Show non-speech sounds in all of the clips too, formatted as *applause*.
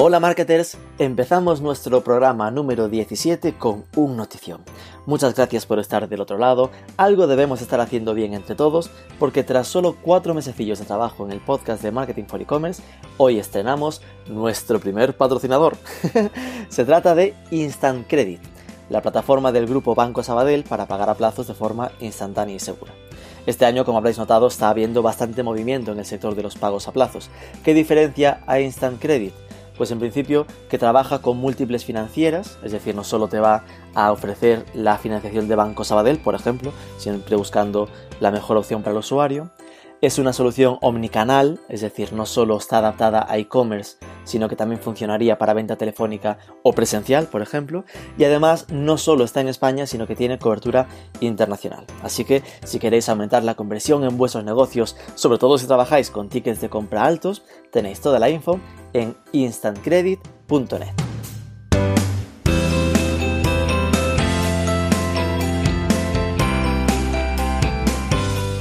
Hola marketers, empezamos nuestro programa número 17 con un notición. Muchas gracias por estar del otro lado, algo debemos estar haciendo bien entre todos, porque tras solo 4 mesecillos de trabajo en el podcast de Marketing for E-Commerce, hoy estrenamos nuestro primer patrocinador. *laughs* Se trata de Instant Credit, la plataforma del grupo Banco Sabadell para pagar a plazos de forma instantánea y segura. Este año, como habréis notado, está habiendo bastante movimiento en el sector de los pagos a plazos. ¿Qué diferencia a Instant Credit? Pues en principio que trabaja con múltiples financieras, es decir, no solo te va a ofrecer la financiación de Banco Sabadell, por ejemplo, siempre buscando la mejor opción para el usuario. Es una solución omnicanal, es decir, no solo está adaptada a e-commerce, sino que también funcionaría para venta telefónica o presencial, por ejemplo, y además no solo está en España, sino que tiene cobertura internacional. Así que si queréis aumentar la conversión en vuestros negocios, sobre todo si trabajáis con tickets de compra altos, tenéis toda la info en instantcredit.net.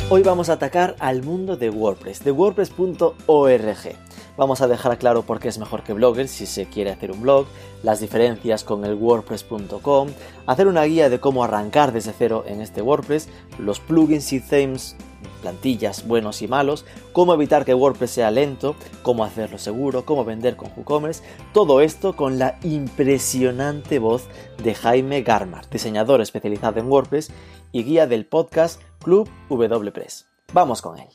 Hoy vamos a atacar al mundo de WordPress, de wordpress.org. Vamos a dejar claro por qué es mejor que Blogger si se quiere hacer un blog, las diferencias con el wordpress.com, hacer una guía de cómo arrancar desde cero en este WordPress, los plugins y themes plantillas buenos y malos, cómo evitar que WordPress sea lento, cómo hacerlo seguro, cómo vender con WooCommerce, todo esto con la impresionante voz de Jaime Garmar, diseñador especializado en WordPress y guía del podcast Club WPress. Vamos con él.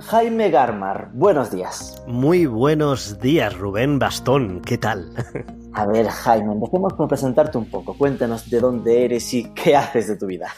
Jaime Garmar, buenos días. Muy buenos días, Rubén Bastón, ¿qué tal? *laughs* A ver, Jaime, empecemos por presentarte un poco. Cuéntanos de dónde eres y qué haces de tu vida.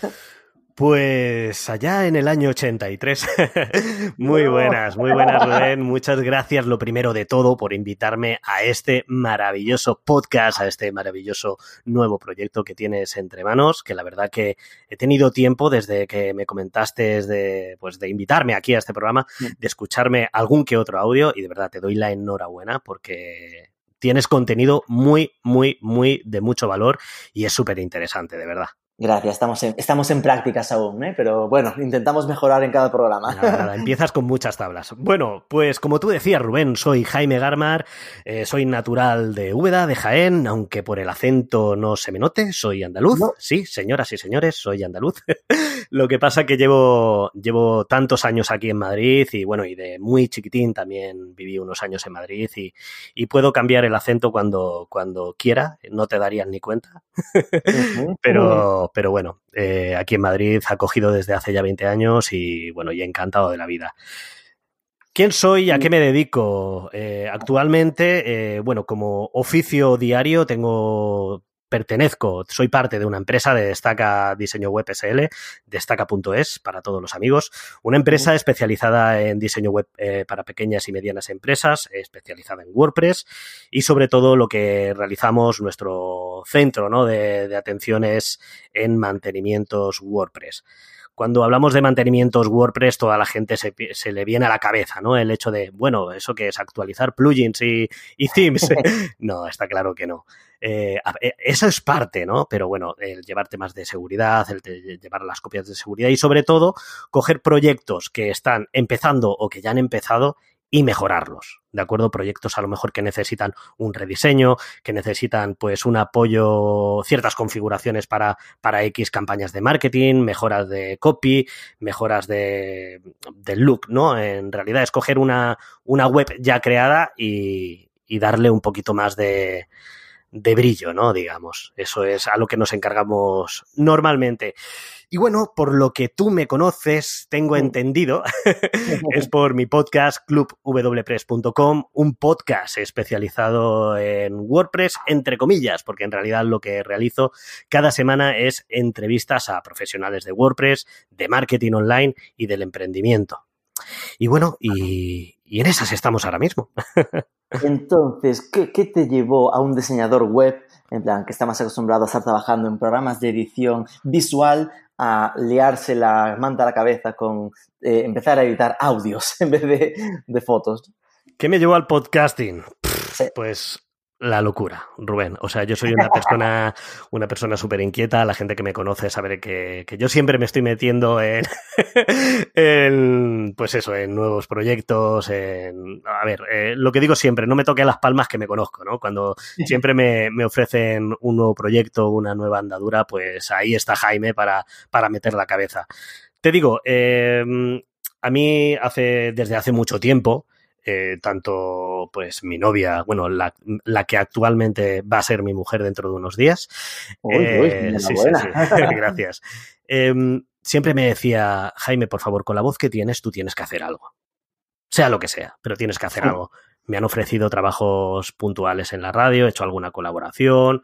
Pues allá en el año 83. *laughs* muy buenas, muy buenas, Rubén. Muchas gracias, lo primero de todo, por invitarme a este maravilloso podcast, a este maravilloso nuevo proyecto que tienes entre manos, que la verdad que he tenido tiempo desde que me comentaste de, pues, de invitarme aquí a este programa, de escucharme algún que otro audio y de verdad te doy la enhorabuena porque tienes contenido muy, muy, muy de mucho valor y es súper interesante, de verdad. Gracias, estamos en, estamos en prácticas aún, ¿eh? pero bueno, intentamos mejorar en cada programa. Nada, empiezas con muchas tablas. Bueno, pues como tú decías, Rubén, soy Jaime Garmar, eh, soy natural de Úbeda, de Jaén, aunque por el acento no se me note, soy andaluz. Sí, señoras y señores, soy andaluz. *laughs* Lo que pasa que llevo, llevo tantos años aquí en Madrid y bueno, y de muy chiquitín también viví unos años en Madrid y, y puedo cambiar el acento cuando, cuando quiera, no te darías ni cuenta. *laughs* pero pero, bueno, eh, aquí en Madrid ha cogido desde hace ya 20 años y bueno, y encantado de la vida. ¿Quién soy y a qué me dedico? Eh, actualmente, eh, bueno, como oficio diario tengo pertenezco, soy parte de una empresa de Destaca Diseño Web SL, destaca.es para todos los amigos, una empresa especializada en diseño web eh, para pequeñas y medianas empresas, especializada en WordPress y sobre todo lo que realizamos nuestro centro ¿no? de, de atenciones en mantenimientos WordPress cuando hablamos de mantenimientos WordPress, toda la gente se, se, le viene a la cabeza, ¿no? El hecho de, bueno, ¿eso que es actualizar plugins y, y themes? *laughs* no, está claro que no. Eh, eso es parte, ¿no? Pero bueno, el llevar temas de seguridad, el de llevar las copias de seguridad y sobre todo coger proyectos que están empezando o que ya han empezado y mejorarlos, ¿de acuerdo? Proyectos a lo mejor que necesitan un rediseño, que necesitan pues un apoyo, ciertas configuraciones para, para X campañas de marketing, mejoras de copy, mejoras de, de look, ¿no? En realidad es coger una, una web ya creada y, y darle un poquito más de, de brillo, ¿no? Digamos. Eso es a lo que nos encargamos normalmente. Y bueno, por lo que tú me conoces, tengo entendido, *laughs* es *laughs* por mi podcast clubwpress.com, un podcast especializado en WordPress, entre comillas, porque en realidad lo que realizo cada semana es entrevistas a profesionales de WordPress, de marketing online y del emprendimiento. Y bueno, y, en esas estamos ahora mismo. *laughs* Entonces, ¿qué, ¿qué, te llevó a un diseñador web, en plan, que está más acostumbrado a estar trabajando en programas de edición visual, a liarse la manta a la cabeza con eh, empezar a editar audios *laughs* en vez de, de fotos? ¿Qué me llevó al podcasting? Pues la locura, Rubén. O sea, yo soy una persona, *laughs* una persona súper inquieta. La gente que me conoce sabe que, que, yo siempre me estoy metiendo en, *laughs* en, pues eso, en nuevos proyectos. En, a ver, eh, lo que digo siempre, no me toque las palmas que me conozco, ¿no? Cuando siempre me, me, ofrecen un nuevo proyecto, una nueva andadura, pues ahí está Jaime para, para meter la cabeza. Te digo, eh, a mí hace, desde hace mucho tiempo, eh, tanto pues mi novia, bueno, la, la, que actualmente va a ser mi mujer dentro de unos días. Uy, eh, uy, sí, sí, sí, *laughs* gracias. Eh, siempre me decía, Jaime, por favor, con la voz que tienes, tú tienes que hacer algo. Sea lo que sea, pero tienes que hacer algo. Me han ofrecido trabajos puntuales en la radio, he hecho alguna colaboración.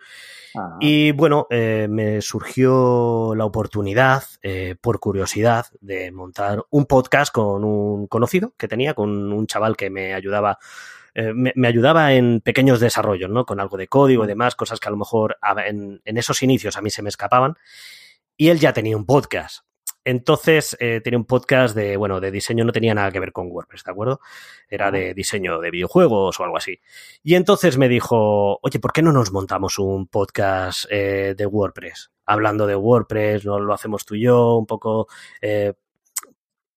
Ah. Y bueno, eh, me surgió la oportunidad, eh, por curiosidad, de montar un podcast con un conocido que tenía, con un chaval que me ayudaba. Eh, me, me, ayudaba en pequeños desarrollos, ¿no? Con algo de código y demás, cosas que a lo mejor en, en esos inicios a mí se me escapaban. Y él ya tenía un podcast. Entonces eh, tenía un podcast de, bueno, de diseño, no tenía nada que ver con WordPress, ¿de acuerdo? Era de diseño de videojuegos o algo así. Y entonces me dijo, oye, ¿por qué no nos montamos un podcast eh, de WordPress? Hablando de WordPress, no lo hacemos tú y yo, un poco eh,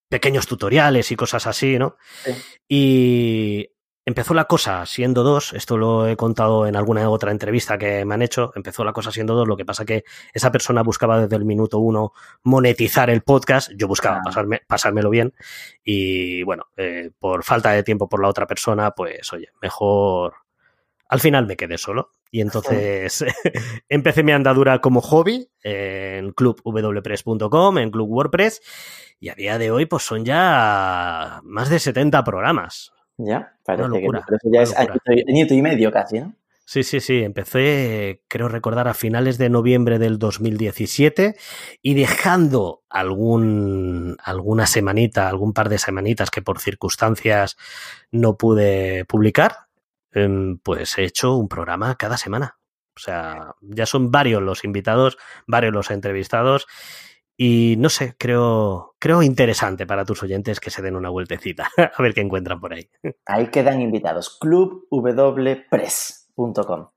pequeños tutoriales y cosas así, ¿no? Sí. Y Empezó la cosa siendo dos, esto lo he contado en alguna otra entrevista que me han hecho, empezó la cosa siendo dos, lo que pasa que esa persona buscaba desde el minuto uno monetizar el podcast, yo buscaba pasarme, pasármelo bien y bueno, eh, por falta de tiempo por la otra persona, pues oye, mejor... Al final me quedé solo y entonces *laughs* empecé mi andadura como hobby en clubwpress.com, en Club WordPress y a día de hoy pues son ya más de 70 programas. Ya, parece que pero eso ya es añito y medio casi, ¿no? Sí, sí, sí. Empecé, creo recordar, a finales de noviembre del 2017 y dejando algún, alguna semanita, algún par de semanitas que por circunstancias no pude publicar, pues he hecho un programa cada semana. O sea, ya son varios los invitados, varios los entrevistados y no sé, creo, creo interesante para tus oyentes que se den una vueltecita, *laughs* a ver qué encuentran por ahí. Ahí quedan invitados, clubwpress.com.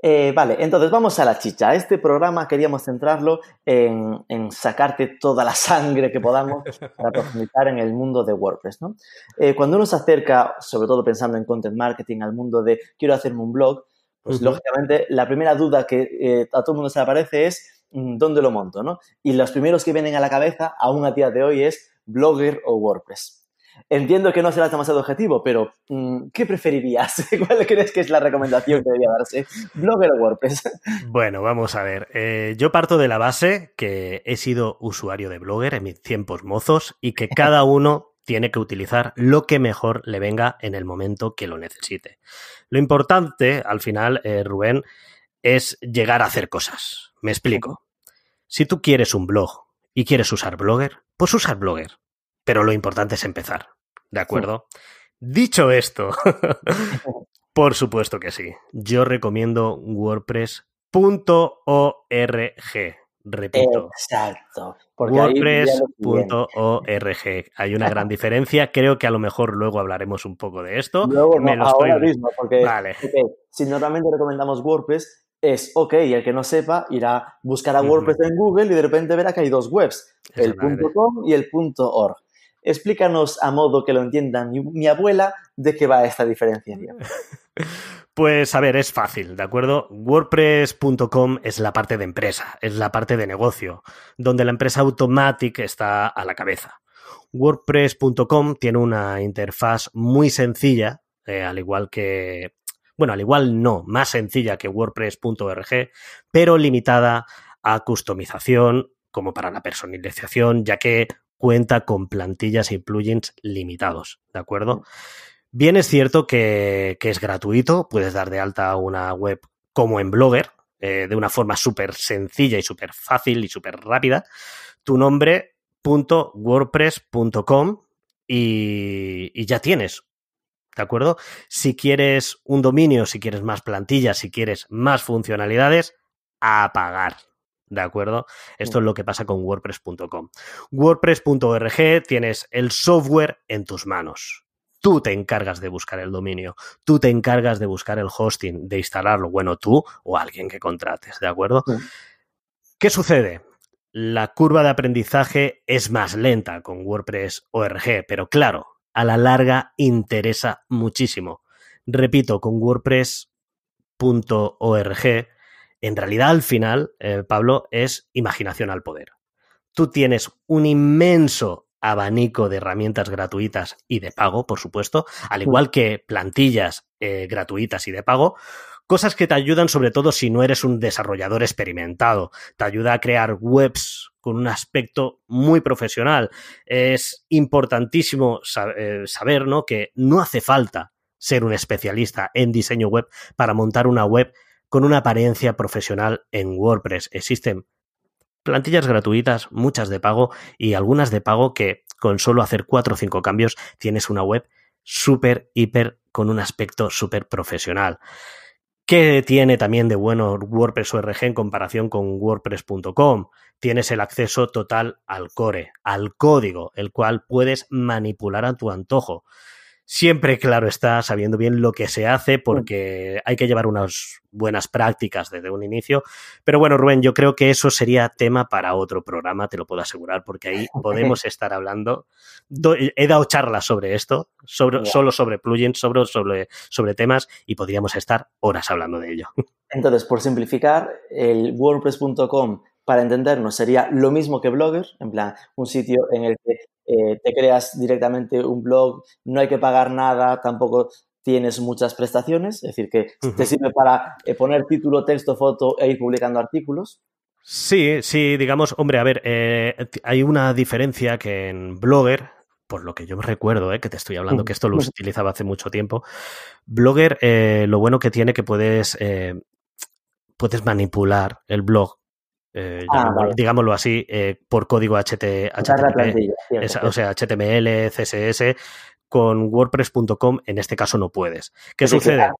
Eh, vale, entonces vamos a la chicha. Este programa queríamos centrarlo en, en, sacarte toda la sangre que podamos para profundizar en el mundo de WordPress. ¿no? Eh, cuando uno se acerca, sobre todo pensando en content marketing, al mundo de quiero hacerme un blog, pues uh -huh. lógicamente la primera duda que eh, a todo el mundo se le aparece es dónde lo monto, ¿no? Y los primeros que vienen a la cabeza, aún a día de hoy, es Blogger o WordPress. Entiendo que no será demasiado objetivo, pero mm, ¿qué preferirías? *laughs* ¿Cuál crees que es la recomendación que debería darse? ¿Blogger o WordPress? *laughs* Bueno, vamos a ver. Eh, yo parto de la base que he sido usuario de Blogger en mis tiempos mozos y que cada *laughs* uno tiene que utilizar lo que mejor le venga en el momento que lo necesite. Lo importante, al final, eh, Rubén, es llegar a hacer cosas. Me explico. Si tú quieres un blog y quieres usar Blogger, pues usar Blogger. Pero lo importante es empezar. ¿De acuerdo? Sí. Dicho esto, *laughs* por supuesto que sí. Yo recomiendo WordPress.org. Repito. Exacto. WordPress.org. Hay una gran diferencia. Creo que a lo mejor luego hablaremos un poco de esto. Luego, no, ahora estoy... mismo, porque vale. okay, si normalmente recomendamos WordPress, es, ok, el que no sepa irá a buscar a WordPress uh -huh. en Google y de repente verá que hay dos webs, el .com y el .org. Explícanos a modo que lo entiendan mi, mi abuela de qué va esta diferenciación. *laughs* Pues a ver, es fácil, ¿de acuerdo? WordPress.com es la parte de empresa, es la parte de negocio, donde la empresa Automatic está a la cabeza. WordPress.com tiene una interfaz muy sencilla, eh, al igual que bueno, al igual no, más sencilla que WordPress.org, pero limitada a customización como para la personalización, ya que cuenta con plantillas y plugins limitados, ¿de acuerdo? Bien es cierto que, que es gratuito, puedes dar de alta una web como en Blogger, eh, de una forma súper sencilla y súper fácil y súper rápida, tu nombre .wordpress.com y, y ya tienes ¿De acuerdo? Si quieres un dominio, si quieres más plantillas, si quieres más funcionalidades, a pagar. ¿De acuerdo? Esto es lo que pasa con WordPress.com. WordPress.org tienes el software en tus manos. Tú te encargas de buscar el dominio, tú te encargas de buscar el hosting, de instalarlo, bueno, tú o alguien que contrates, ¿de acuerdo? ¿Qué sucede? La curva de aprendizaje es más lenta con WordPress.org, pero claro, a la larga interesa muchísimo. Repito, con WordPress.org en realidad al final, eh, Pablo, es imaginación al poder. Tú tienes un inmenso abanico de herramientas gratuitas y de pago, por supuesto, al igual que plantillas eh, gratuitas y de pago, cosas que te ayudan sobre todo si no eres un desarrollador experimentado, te ayuda a crear webs con un aspecto muy profesional. Es importantísimo eh, saber ¿no? que no hace falta ser un especialista en diseño web para montar una web con una apariencia profesional en WordPress. Existen plantillas gratuitas, muchas de pago y algunas de pago que con solo hacer cuatro o cinco cambios tienes una web súper, hiper, con un aspecto súper profesional. ¿Qué tiene también de bueno WordPress ORG en comparación con WordPress.com? Tienes el acceso total al core, al código, el cual puedes manipular a tu antojo. Siempre, claro está, sabiendo bien lo que se hace, porque hay que llevar unas buenas prácticas desde un inicio. Pero bueno, Rubén, yo creo que eso sería tema para otro programa, te lo puedo asegurar, porque ahí *laughs* podemos estar hablando. He dado charlas sobre esto, sobre, solo sobre plugins, sobre, sobre, sobre temas, y podríamos estar horas hablando de ello. Entonces, por simplificar, el WordPress.com para entendernos, sería lo mismo que Blogger, en plan, un sitio en el que eh, te creas directamente un blog, no hay que pagar nada, tampoco tienes muchas prestaciones, es decir, que te sirve para eh, poner título, texto, foto e ir publicando artículos. Sí, sí, digamos, hombre, a ver, eh, hay una diferencia que en Blogger, por lo que yo me recuerdo, que te estoy hablando, que esto lo *laughs* utilizaba hace mucho tiempo, Blogger, lo bueno que tiene que puedes, puedes manipular el blog eh, ah, digámoslo así, eh, por código HT, o sea, HTML, CSS, con WordPress.com en este caso no puedes. ¿Qué sucede?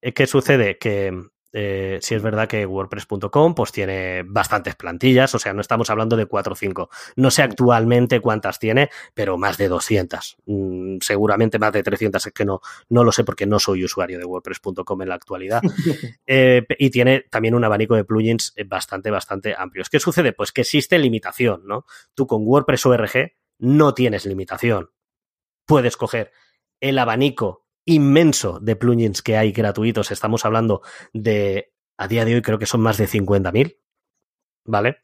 Eh, ¿Qué sucede? Que eh, si es verdad que WordPress.com pues tiene bastantes plantillas, o sea, no estamos hablando de 4 o 5. No sé actualmente cuántas tiene, pero más de 200. Mm, seguramente más de 300, es que no, no lo sé porque no soy usuario de WordPress.com en la actualidad. *laughs* Eh, y tiene también un abanico de plugins bastante, bastante amplios. ¿Qué sucede? Pues que existe limitación, ¿no? Tú con WordPress ORG no tienes limitación. Puedes coger el abanico inmenso de plugins que hay gratuitos. Estamos hablando de, a día de hoy creo que son más de 50.000. ¿Vale?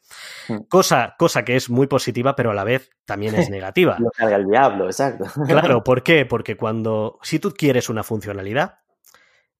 Hmm. Cosa, cosa que es muy positiva, pero a la vez también es *laughs* negativa. Lo carga el diablo, exacto. Claro, *laughs* ¿por qué? Porque cuando, si tú quieres una funcionalidad,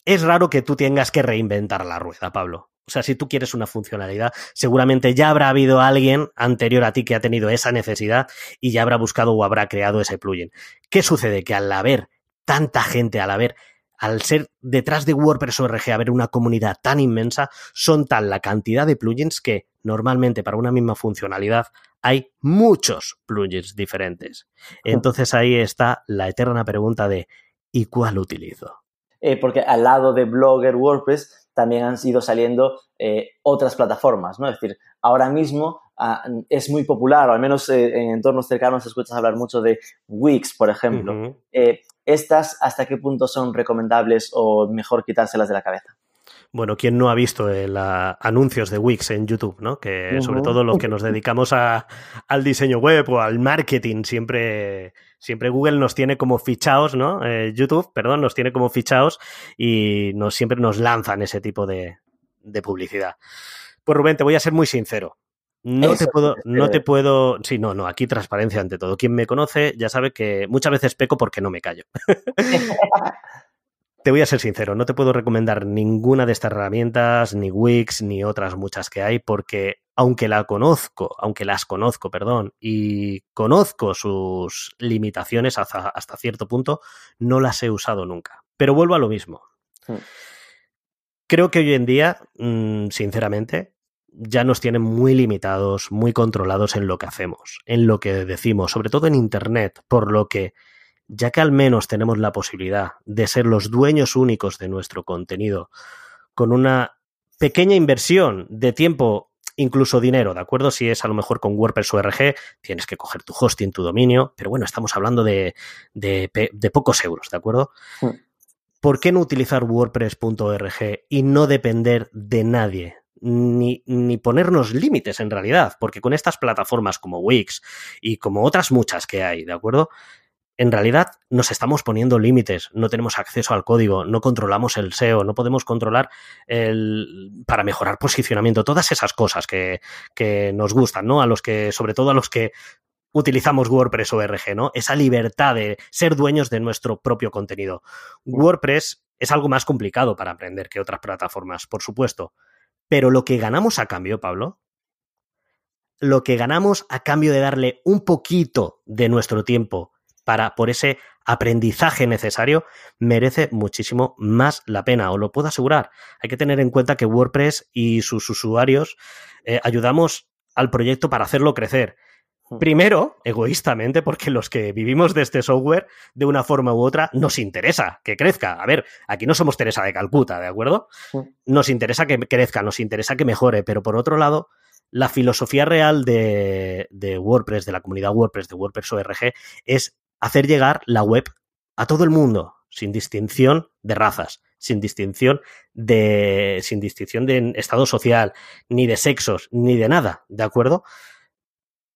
es raro que tú tengas que reinventar la rueda, Pablo. O sea, si tú quieres una funcionalidad, seguramente ya habrá habido alguien anterior a ti que ha tenido esa necesidad y ya habrá buscado o habrá creado ese plugin. ¿Qué sucede? Que al haber tanta gente al haber, al ser detrás de WordPress ORG, haber una comunidad tan inmensa, son tal la cantidad de plugins que normalmente para una misma funcionalidad hay muchos plugins diferentes. Entonces ahí está la eterna pregunta de ¿y cuál utilizo? Eh, porque al lado de Blogger, WordPress, también han ido saliendo eh, otras plataformas, ¿no? Es decir, ahora mismo ah, es muy popular, o al menos eh, en entornos cercanos escuchas hablar mucho de Wix, por ejemplo. ¿Estas hasta qué punto son recomendables o mejor quitárselas de la cabeza? Bueno, ¿quién no ha visto el, anuncios de Wix en YouTube, ¿no? Que sobre todo los que nos dedicamos a, al diseño web o al marketing, siempre, siempre Google nos tiene como fichados, ¿no? Eh, YouTube, perdón, nos tiene como fichados y nos, siempre nos lanzan ese tipo de, de publicidad. Pues Rubén, te voy a ser muy sincero. No te puedo, no te puedo. Sí, no, no, aquí transparencia ante todo. Quien me conoce ya sabe que muchas veces peco porque no me callo. *laughs* te voy a ser sincero, no te puedo recomendar ninguna de estas herramientas, ni Wix, ni otras muchas que hay, porque aunque la conozco, aunque las conozco, perdón, y conozco sus limitaciones hasta, hasta cierto punto, no las he usado nunca. Pero vuelvo a lo mismo. Hmm. Creo que hoy en día, mm, sinceramente, ya nos tienen muy limitados, muy controlados en lo que hacemos, en lo que decimos, sobre todo en Internet, por lo que ya que al menos tenemos la posibilidad de ser los dueños únicos de nuestro contenido, con una pequeña inversión de tiempo, incluso dinero, ¿de acuerdo? Si es a lo mejor con WordPress ORG, tienes que coger tu hosting, tu dominio, pero bueno, estamos hablando de, de, de pocos euros, ¿de acuerdo? ¿Por qué no utilizar WordPress.org y no depender de nadie? Ni, ni, ponernos límites en realidad, porque con estas plataformas como Wix y como otras muchas que hay, ¿de acuerdo? en realidad nos estamos poniendo límites, no tenemos acceso al código, no controlamos el SEO, no podemos controlar el para mejorar posicionamiento, todas esas cosas que, que nos gustan, ¿no? A los que, sobre todo a los que utilizamos WordPress o RG, ¿no? Esa libertad de ser dueños de nuestro propio contenido. WordPress es algo más complicado para aprender que otras plataformas, por supuesto. Pero lo que ganamos a cambio, Pablo, lo que ganamos a cambio de darle un poquito de nuestro tiempo para, por ese aprendizaje necesario, merece muchísimo más la pena, os lo puedo asegurar. Hay que tener en cuenta que WordPress y sus usuarios eh, ayudamos al proyecto para hacerlo crecer. Hmm. Primero, egoístamente, porque los que vivimos de este software, de una forma u otra, nos interesa que crezca. A ver, aquí no somos Teresa de Calcuta, ¿de acuerdo? Hmm. Nos interesa que crezca, nos interesa que mejore, pero por otro lado, la filosofía real de, de WordPress, de la comunidad WordPress, de WordPress ORG, es hacer llegar la web a todo el mundo, sin distinción de razas, sin distinción de, sin distinción de estado social, ni de sexos, ni de nada, ¿de acuerdo?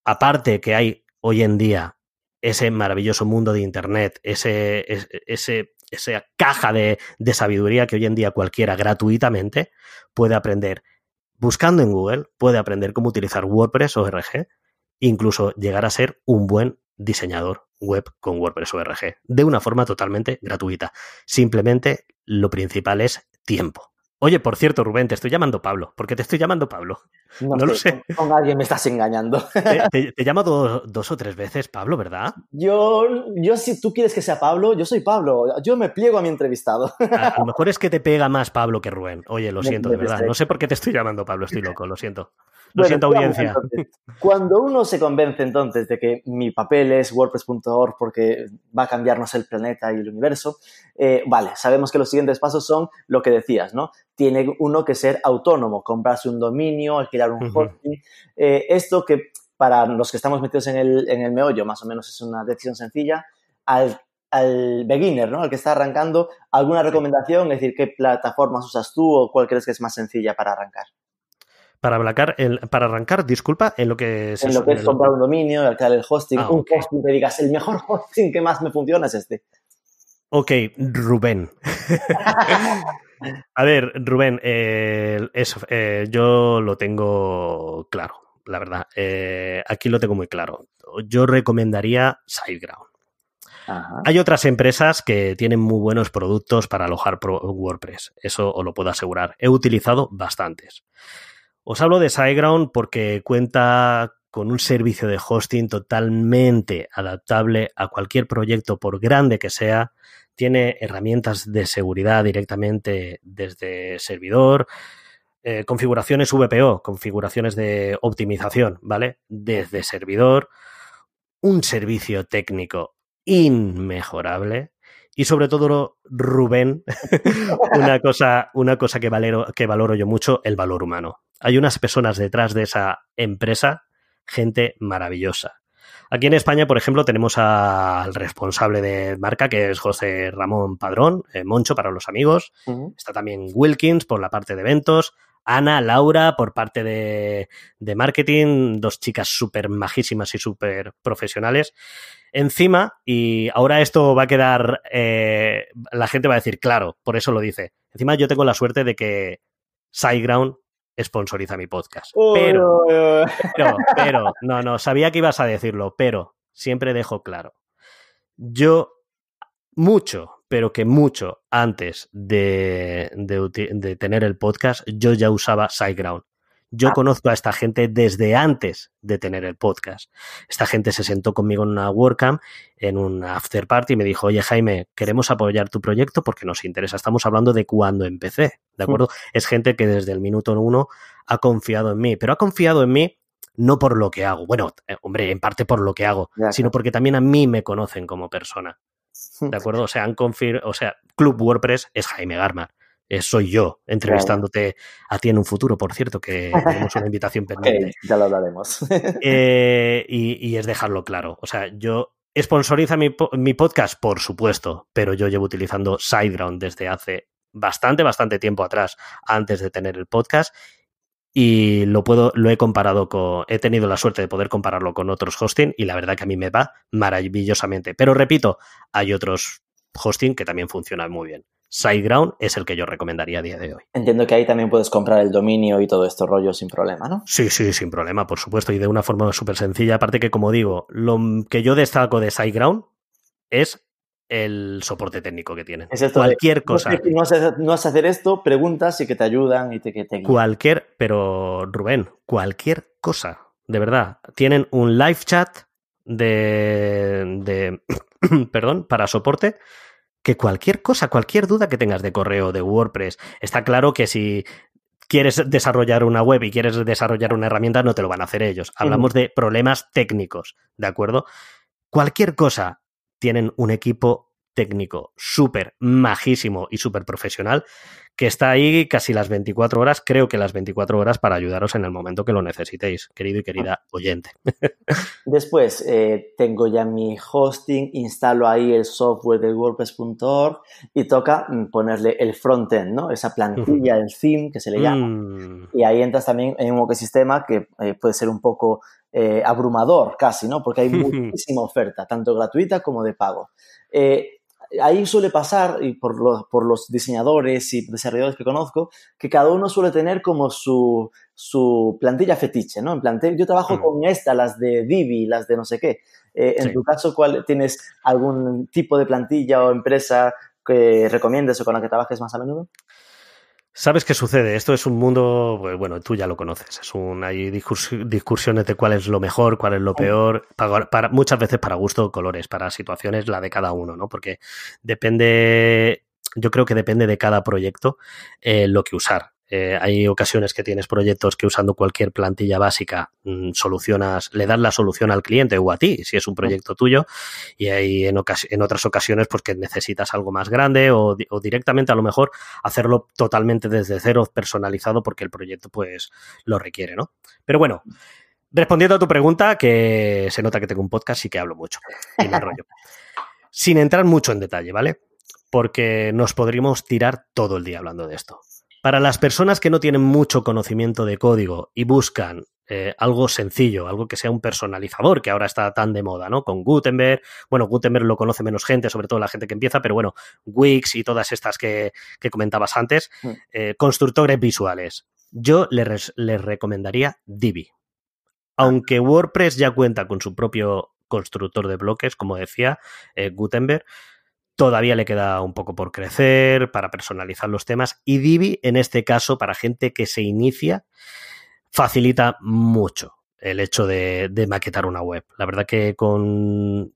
Aparte que hay hoy en día ese maravilloso mundo de Internet, ese, ese, esa caja de, de sabiduría que hoy en día cualquiera gratuitamente puede aprender. Buscando en Google, puede aprender cómo utilizar WordPress o RG, incluso llegar a ser un buen diseñador web con WordPress ORG de una forma totalmente gratuita. Simplemente lo principal es tiempo. Oye, por cierto, Rubén, te estoy llamando Pablo. ¿Por qué te estoy llamando Pablo? No, lo sé. Con, alguien me estás engañando. Te, *laughs* llamo dos o tres veces Pablo, ¿verdad? Yo, yo, si tú quieres que sea Pablo, yo soy Pablo. Yo me pliego a mi entrevistado. A, lo mejor es que te pega más Pablo que Rubén. Oye, lo siento, de verdad. No sé por qué te estoy llamando Pablo, estoy loco, lo siento. Lo siento, audiencia. cuando uno se convence entonces de que mi papel es WordPress.org porque va a cambiarnos el planeta y el universo, eh, vale, sabemos que los siguientes pasos son lo que decías, ¿no? Tiene uno que ser autónomo, comprarse un dominio, alquilar un hosting. Eh, esto que para los que estamos metidos en el, en el meollo, más o menos es una decisión sencilla. Al al beginner, ¿no? Al que está arrancando, ¿alguna recomendación? Es decir, ¿qué plataformas usas tú o cuál crees que es más sencilla para arrancar? Para, arrancar, para arrancar, disculpa, en lo que es... En lo que es comprar un dominio, alquilar el hosting, ah, un hosting que digas, el mejor *laughs* hosting que más me funciona es este. Ok, Rubén. *laughs* A ver, Rubén, eh, eso, eh, yo lo tengo claro, la verdad. Eh, aquí lo tengo muy claro. Yo recomendaría SiteGround. Hay otras empresas que tienen muy buenos productos para alojar WordPress, eso os lo puedo asegurar. He utilizado bastantes. Os hablo de SiteGround porque cuenta con un servicio de hosting totalmente adaptable a cualquier proyecto, por grande que sea. Tiene herramientas de seguridad directamente desde servidor, eh, configuraciones VPO, configuraciones de optimización, ¿vale? Desde servidor, un servicio técnico inmejorable y sobre todo, Rubén, *laughs* una cosa, una cosa que, que valoro yo mucho, el valor humano. Hay unas personas detrás de esa empresa, gente maravillosa. Aquí en España, por ejemplo, tenemos al responsable de marca, que es José Ramón Padrón, eh, Moncho para los amigos. Está también Wilkins por la parte de eventos. Ana, Laura por parte de, de marketing, dos chicas súper majísimas y súper profesionales. Encima, y ahora esto va a quedar, eh, la gente va a decir, claro, por eso lo dice. Encima yo tengo la suerte de que SiteGround sponsoriza mi podcast. Pero, pero, pero, no, no, sabía que ibas a decirlo, pero siempre dejo claro. Yo, mucho, pero que mucho antes de, de, tener el podcast, yo ya usaba SiteGround. Yo ah. conozco a esta gente desde antes de tener el podcast. Esta gente se sentó conmigo en una WordCamp, en un after party, y me dijo, oye Jaime, queremos apoyar tu proyecto porque nos interesa. Estamos hablando de cuando empecé, ¿de acuerdo? Es gente que desde el minuto uno ha confiado en mí, pero ha confiado en mí no por lo que hago. Bueno, eh, hombre, en parte por lo que hago, sino porque también a mí me conocen como persona. *laughs* ¿De acuerdo? O sea, han o sea, Club WordPress es Jaime Garmar. Soy yo entrevistándote a ti en un futuro, por cierto, que tenemos una *laughs* invitación pendiente. ya lo hablaremos. *laughs* Eh, y, es dejarlo claro. O sea, yo sponsoriza mi, mi podcast, por supuesto, pero yo llevo utilizando SiteGround desde hace bastante, bastante tiempo atrás, antes de tener el podcast y lo puedo, lo he comparado con, he tenido la suerte de poder compararlo con otros hosting y la verdad que a mí me va maravillosamente. Pero repito, hay otros hosting que también funcionan muy bien. SiteGround es el que yo recomendaría a día de hoy. Entiendo que ahí también puedes comprar el dominio y todo esto rollo sin problema, ¿no? Sí, sí, sin problema, por supuesto, y de una forma súper sencilla. Aparte que, como digo, lo que yo destaco de SiteGround es el soporte técnico que tienen. Cualquier cosa. No, vas a hacer esto, preguntas y que te ayudan y te, que te Cualquier, pero Rubén, cualquier cosa, de verdad. Tienen un live chat de, de *clears throat* perdón, para soporte que cualquier cosa, cualquier duda que tengas de correo, de WordPress, está claro que si quieres desarrollar una web y quieres desarrollar una herramienta, no te lo van a hacer ellos. Hablamos de problemas técnicos, ¿de acuerdo? Cualquier cosa, tienen un equipo técnico súper majísimo y súper profesional que está ahí casi las 24 horas, creo que las 24 horas para ayudaros en el momento que lo necesitéis, querido y querida oyente. *laughs* Después, eh, tengo ya mi hosting, instalo ahí el software de WordPress.org y toca mm, ponerle el frontend, ¿no? Esa plantilla, el theme que se le llama. Mm. Y ahí entras también en un ecosistema que eh, puede ser un poco eh, abrumador casi, ¿no? Porque hay *laughs* muchísima oferta, tanto gratuita como de pago. Eh, ahí suele pasar, y por los, por los diseñadores y desarrolladores que conozco, que cada uno suele tener como su, su plantilla fetiche, ¿no? En plantilla, yo trabajo mm. con esta, las de Divi, las de no sé qué. Eh, en tu caso, ¿cuál, ¿tienes algún tipo de plantilla o empresa que recomiendes o con la que trabajes más a menudo? ¿Sabes qué sucede? Esto es un mundo, pues, bueno, tú ya lo conoces. Es un, hay discusiones de cuál es lo mejor, cuál es lo peor, para, muchas veces para gusto, colores, para situaciones, la de cada uno, ¿no? Porque depende, yo creo que depende de cada proyecto eh, lo que usar. Eh, hay ocasiones que tienes proyectos que usando cualquier plantilla básica mm, solucionas, le das la solución al cliente o a ti, si es un proyecto tuyo, y hay en, en otras ocasiones pues que necesitas algo más grande o, directamente a lo mejor hacerlo totalmente desde cero, personalizado, porque el proyecto pues lo requiere, ¿no? Pero bueno, respondiendo a tu pregunta, que se nota que tengo un podcast y que hablo mucho y me enrollo. *laughs* Sin entrar mucho en detalle, ¿vale? Porque nos podríamos tirar todo el día hablando de esto. Para las personas que no tienen mucho conocimiento de código y buscan eh, algo sencillo, algo que sea un personalizador, que ahora está tan de moda, ¿no? Con Gutenberg, bueno, Gutenberg lo conoce menos gente, sobre todo la gente que empieza, pero bueno, Wix y todas estas que, comentabas antes, mm. eh, constructores visuales. Yo les, recomendaría Divi. Aunque WordPress ya cuenta con su propio constructor de bloques, como decía eh, Gutenberg, Todavía le queda un poco por crecer para personalizar los temas y Divi, en este caso, para gente que se inicia, facilita mucho el hecho de, maquetar una web. La verdad que con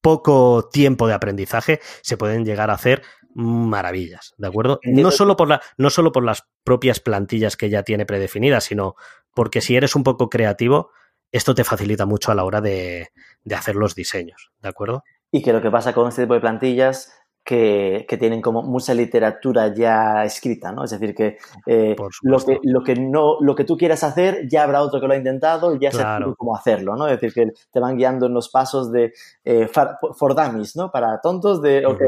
poco tiempo de aprendizaje se pueden llegar a hacer maravillas, ¿de acuerdo? No solo por, la, no solo por las propias plantillas que ya tiene predefinidas, sino porque si eres un poco creativo, esto te facilita mucho a la hora de, de hacer los diseños, ¿de acuerdo? Y que lo que pasa con este tipo de plantillas que, que, tienen como mucha literatura ya escrita, ¿no? Es decir, que, eh, lo que lo que no lo que tú quieras hacer ya habrá otro que lo ha intentado y ya claro. cómo hacerlo, ¿no? Es decir, que te van guiando en los pasos de eh, for, dummies, ¿no? Para tontos de, *laughs* ok,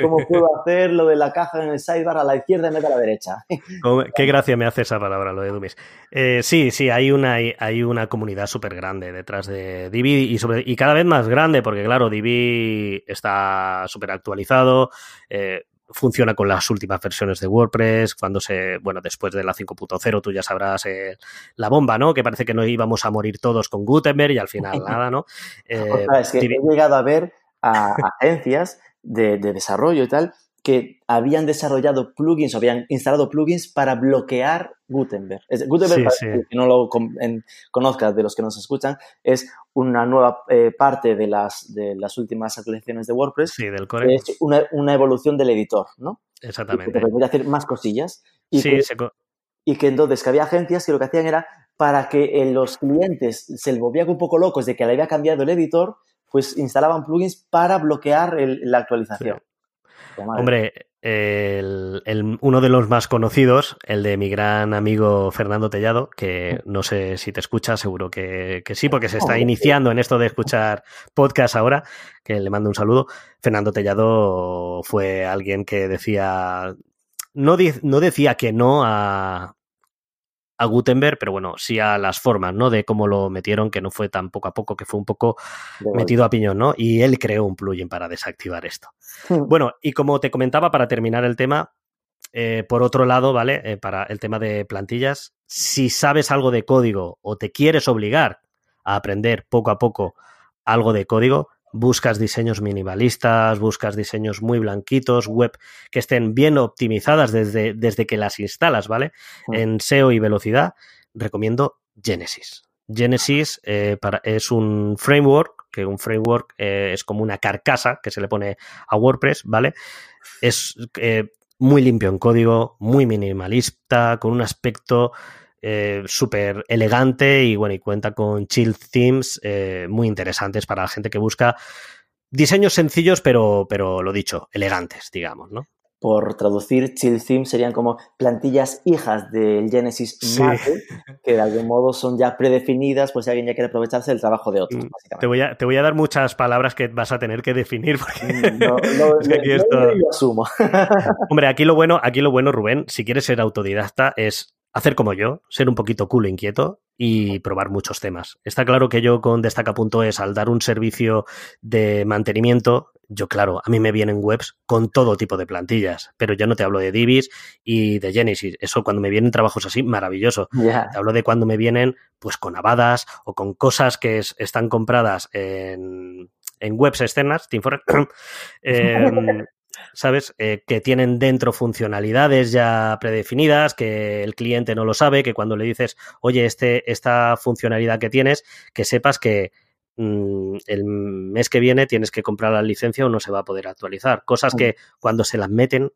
¿cómo puedo hacer lo de la caja en el sidebar a la izquierda en vez de a la derecha? *laughs* Qué gracia me hace esa palabra, lo de dummies. Eh, sí, sí, hay una, hay una comunidad súper grande detrás de Divi y, sobre, y cada vez más grande, porque claro, Divi está súper actualizado, eh, funciona con las últimas versiones de WordPress, cuando se, bueno, después de la 5.0 tú ya sabrás eh, la bomba, ¿no? Que parece que no íbamos a morir todos con Gutenberg y al final *laughs* nada, ¿no? Eh, es que he llegado a ver a agencias de, de desarrollo y tal que habían desarrollado plugins o habían instalado plugins para bloquear Gutenberg. Gutenberg, para que no lo conozcas de los que nos escuchan, es una nueva eh, parte de las, de las últimas actualizaciones de WordPress. Sí, del core. Es una, evolución del editor, ¿no? Exactamente. Y que hacer más cosillas. Y que, y que entonces que había agencias que lo que hacían era para que los clientes se volvían un poco locos de que le había cambiado el editor, pues instalaban plugins para bloquear la actualización. Hombre, uno de los más conocidos, el de mi gran amigo Fernando Tellado, que no sé si te escucha, seguro que, sí, porque se está iniciando en esto de escuchar podcast ahora, que le mando un saludo. Fernando Tellado fue alguien que decía, no, no decía que no a, a Gutenberg, pero bueno, sí a las formas, ¿no? De cómo lo metieron, que no fue tan poco a poco, que fue un poco metido a piñón, ¿no? Y él creó un plugin para desactivar esto. Hmm. Bueno, y como te comentaba, para terminar el tema, eh, por otro lado, ¿vale? Eh, para el tema de plantillas, si sabes algo de código o te quieres obligar a aprender poco a poco algo de código, buscas diseños minimalistas, buscas diseños muy blanquitos, web que estén bien optimizadas desde, desde que las instalas, ¿vale? Mm. En SEO y velocidad, recomiendo Genesis. Genesis eh, es un framework, que un framework eh, es como una carcasa que se le pone a WordPress, ¿vale? Es eh, muy limpio en código, muy minimalista, con un aspecto eh, súper elegante y bueno, y cuenta con chill themes eh, muy interesantes para la gente que busca diseños sencillos, pero, pero lo dicho, elegantes, digamos, ¿no? por traducir, chill themes serían como plantillas hijas del Genesis Mate, *laughs* que de algún modo son ya predefinidas, pues si alguien ya quiere aprovecharse del trabajo de otros, mm, básicamente. Te voy, a, te voy a dar muchas palabras que vas a tener que definir, porque mm, no, *laughs* no, lo asumo. *laughs* Hombre, aquí lo bueno, aquí lo bueno, Rubén, si quieres ser autodidacta, es hacer como yo, ser un poquito culo inquieto y probar muchos temas. Está claro que yo con Destaca.es, al dar un servicio de mantenimiento, yo claro, a mí me vienen webs con todo tipo de plantillas, pero yo no te hablo de Divis y de Genesis. Eso cuando me vienen trabajos así, maravilloso. Te hablo de cuando me vienen pues con avadas o con cosas que están compradas en, en webs externas, Team eh, *clears throat* *laughs* ¿sabes? Eh, que tienen dentro funcionalidades ya predefinidas, que el cliente no lo sabe, que cuando le dices, oye, este, esta funcionalidad que tienes, que sepas que mm, el mes que viene tienes que comprar la licencia o no se va a poder actualizar. Cosas que cuando se las meten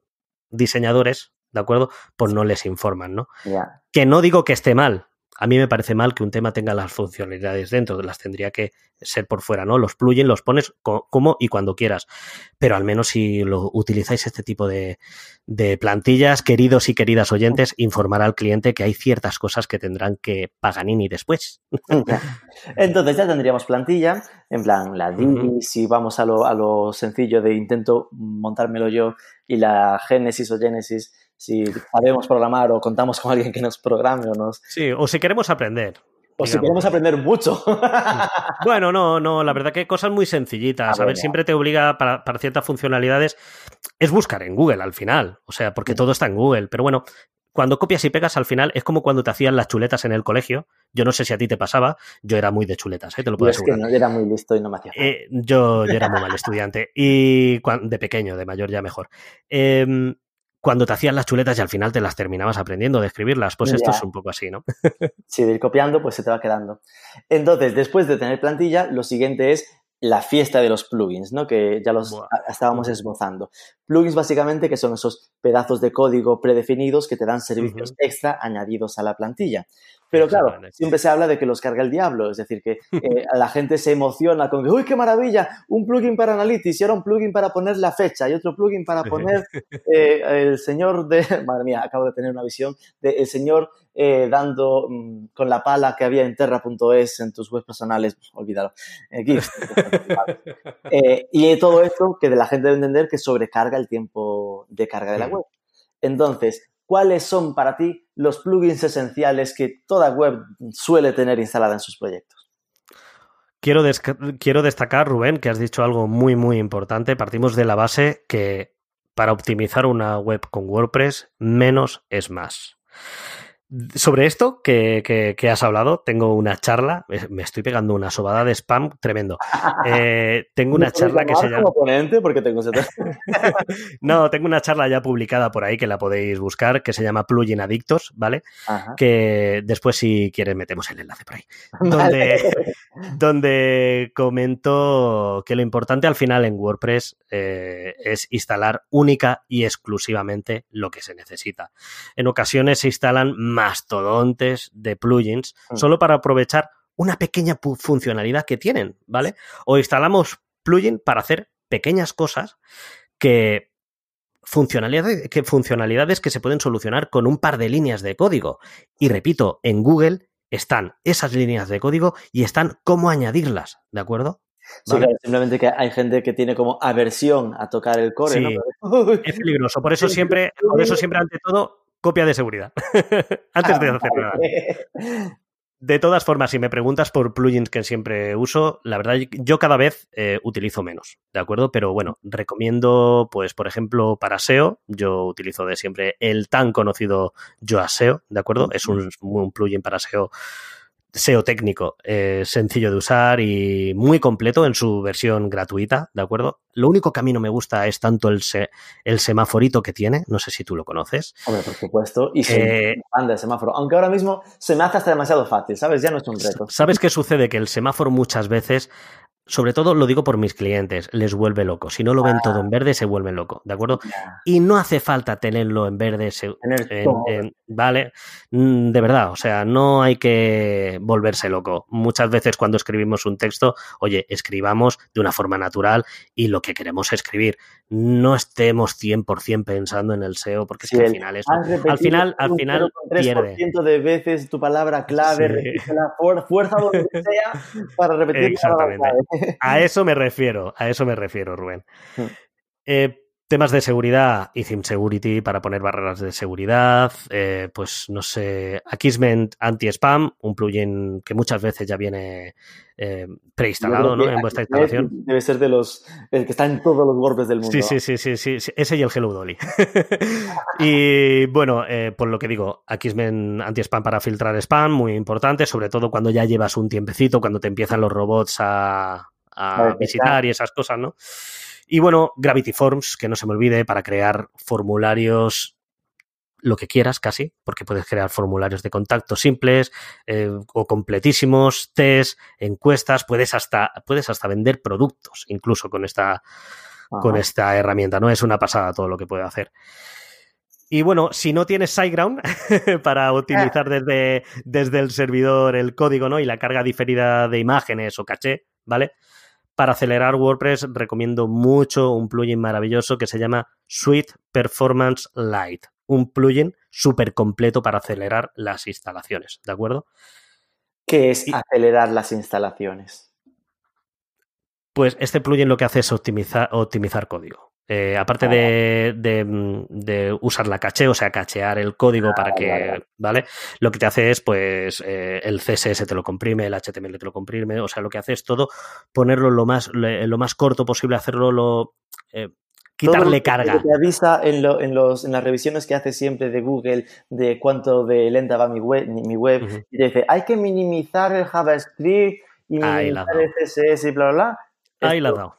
diseñadores, ¿de acuerdo? Pues no les informan, ¿no? Que no digo que esté mal, a mí me parece mal que un tema tenga las funcionalidades dentro, las tendría que ser por fuera, ¿no? Los plugins los pones como y cuando quieras, pero al menos si lo utilizáis este tipo de, plantillas, queridos y queridas oyentes, informar al cliente que hay ciertas cosas que tendrán que Paganini después. *laughs* Entonces ya tendríamos plantilla, en plan la Divi, si vamos a lo, a lo sencillo de intento montármelo yo y la Genesis o Genesis si sabemos programar o contamos con alguien que nos programe o nos... Sí, o si queremos aprender. O si queremos aprender mucho. *laughs* bueno, no, no, la verdad que cosas muy sencillitas. A, ver, siempre te obliga para, ciertas funcionalidades. Es buscar en Google al final. O sea, porque todo está en Google. Pero bueno, cuando copias y pegas al final es como cuando te hacían las chuletas en el colegio. Yo no sé si a ti te pasaba, yo era muy de chuletas, ¿eh? te lo puedo asegurar. Es que no, yo era muy listo y no me hacía eh, yo, yo, era muy mal estudiante y de pequeño, de mayor ya mejor. Eh, cuando te hacían las chuletas y al final te las terminabas aprendiendo de escribirlas. Pues esto es un poco así, ¿no? *laughs* sí, de ir copiando, pues se te va quedando. Entonces, después de tener plantilla, lo siguiente es la fiesta de los plugins, ¿no? Que ya los estábamos esbozando. Plugins básicamente que son esos pedazos de código predefinidos que te dan servicios extra añadidos a la plantilla. Pero claro, siempre se habla de que los carga el diablo, es decir, que eh, la gente se emociona con que, uy, qué maravilla, un plugin para Analytics y ahora un plugin para poner la fecha y otro plugin para poner *laughs* eh, el señor de, *laughs* madre mía, acabo de tener una visión, de el señor eh, dando mm, con la pala que había en terra.es en tus webs personales, pues, olvídalo, *laughs* y todo esto que de la gente debe entender que sobrecarga el tiempo de carga de la web. Entonces, ¿cuáles son para ti los plugins esenciales que toda web suele tener instalada en sus proyectos? Quiero, quiero destacar, Rubén, que has dicho algo muy, muy importante. Partimos de la base que para optimizar una web con WordPress, menos es más. Sobre esto que, has hablado, tengo una charla, me estoy pegando una sobada de spam tremendo. *laughs* Eh, tengo una charla que se llama... porque tengo *laughs* no, tengo una charla ya publicada por ahí que la podéis buscar, que se llama Plugin Adictos, ¿vale? Que después si quieres metemos el enlace por ahí. *laughs* Donde, donde comento que lo importante al final en WordPress eh, es instalar única y exclusivamente lo que se necesita. En ocasiones se instalan mastodontes de plugins mm. solo para aprovechar una pequeña funcionalidad que tienen, ¿vale? O instalamos plugin para hacer pequeñas cosas que funcionalidades, que funcionalidades que se pueden solucionar con un par de líneas de código. Y repito, en Google están esas líneas de código y están cómo añadirlas, ¿de acuerdo? Sí, claro, simplemente que hay gente que tiene como aversión a tocar el core, sí, *laughs* Es peligroso, por eso siempre, por eso siempre ante todo, copia de seguridad. *laughs* Antes de hacer nada. De todas formas, si me preguntas por plugins que siempre uso, la verdad, yo cada vez eh, utilizo menos, ¿de acuerdo? Pero bueno, recomiendo, pues, por ejemplo, para SEO, yo utilizo de siempre el tan conocido Yoaseo, ¿de acuerdo? Es un, un plugin para SEO SEO técnico, eh, sencillo de usar y muy completo en su versión gratuita, ¿de acuerdo? Lo único que a mí no me gusta es tanto el, el semaforito que tiene, no sé si tú lo conoces. Hombre, por supuesto, y soy eh, fan del semáforo, aunque ahora mismo se me hace hasta demasiado fácil, ¿sabes? Ya no es un reto. ¿Sabes qué sucede? Que el semáforo muchas veces sobre todo lo digo por mis clientes, les vuelve loco. Si no lo ven todo en ah. verde, se vuelven loco, ¿de acuerdo? Y no hace falta tenerlo en verde, ¿vale? Mm, de verdad, o sea, no hay que volverse loco. Muchas veces cuando escribimos un texto, oye, escribamos de una forma natural y lo que queremos escribir. No estemos 100% pensando en el SEO, porque es que al final eso, al final, al final pierde. de veces tu palabra *laughs* clave, la fuerza donde sea para repetir Exactamente. La a eso me refiero, a eso me refiero, Rubén. Hmm. Eh, temas de seguridad, Ethim Security para poner barreras de seguridad, eh, pues no sé, Akisment Anti-Spam, un plugin que muchas veces ya viene eh, preinstalado ¿no? en vuestra instalación. Debe ser de los el que está en todos los golpes del mundo. Sí, sí, sí, sí, sí, ese y el Hello Dolly. *laughs* y bueno, por lo que digo, Akisment Anti-Spam para filtrar spam, muy importante, sobre todo cuando ya llevas un tiempecito, cuando te empiezan los robots a a visitar y esas cosas, ¿no? Y bueno, Gravity Forms, que no se me olvide, para crear formularios lo que quieras casi, porque puedes crear formularios de contacto simples eh, o completísimos, test, encuestas, puedes hasta, puedes hasta vender productos incluso con esta, con esta herramienta, ¿no? Es una pasada todo lo que puede hacer. Y bueno, si no tienes SiteGround *laughs* para optimizar ah. desde, desde el servidor el código, ¿no? Y la carga diferida de imágenes o caché, ¿vale? Para acelerar WordPress recomiendo mucho un plugin maravilloso que se llama Suite Performance Lite. Un plugin súper completo para acelerar las instalaciones, ¿de acuerdo? ¿Qué es acelerar las instalaciones? Pues este plugin lo que hace es optimizar, optimizar código. Eh, aparte ah. mm, de, usar la caché, o sea, cachear el código para ah, que, ¿vale? Lo que te hace es, pues, eh, el CSS te lo comprime, el HTML te lo comprime, o sea, lo que hace es todo ponerlo lo más, lo más corto posible, hacerlo lo... Eh, quitarle carga. Te avisa en, los, en las revisiones que hace siempre de Google de cuánto de lenta va mi web, mi web y te dice, hay que minimizar el JavaScript y minimizar el CSS y bla, bla, bla. Ahí la ha dado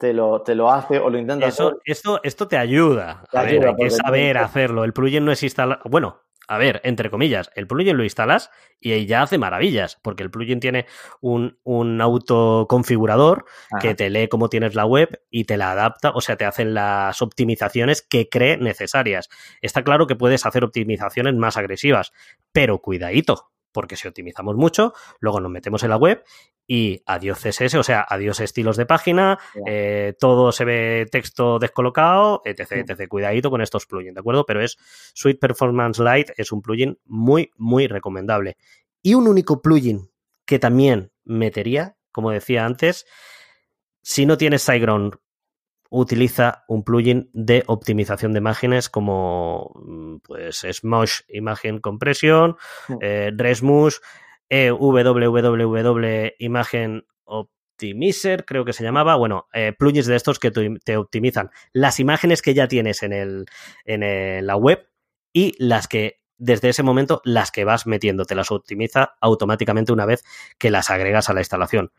te lo, te lo hace o lo intenta Eso, Esto, esto te ayuda. a ver, hay que saber hacerlo. El plugin no es instalar. Bueno, a ver, entre comillas, el plugin lo instalas y ahí ya hace maravillas, porque el plugin tiene un, un autoconfigurador que te lee cómo tienes la web y te la adapta, o sea, te hacen las optimizaciones que cree necesarias. Está claro que puedes hacer optimizaciones más agresivas, pero cuidadito, porque si optimizamos mucho, luego nos metemos en la web y adiós CSS, o sea, adiós estilos de página, eh, todo se ve texto descolocado, etc, etc. Cuidadito con estos plugins, ¿de acuerdo? Pero es Suite Performance Lite, es un plugin muy, muy recomendable. Y un único plugin que también metería, como decía antes, si no tienes SiteGround, utiliza un plugin de optimización de imágenes como mm, pues Smosh Imagen Compression, eh, Resmush, e www Imagen Optimizer, creo que se llamaba. Bueno, eh, plugins de estos que te optimizan las imágenes que ya tienes en, el, en la web y las que desde ese momento las que vas metiendo, te las optimiza automáticamente una vez que las agregas a la instalación.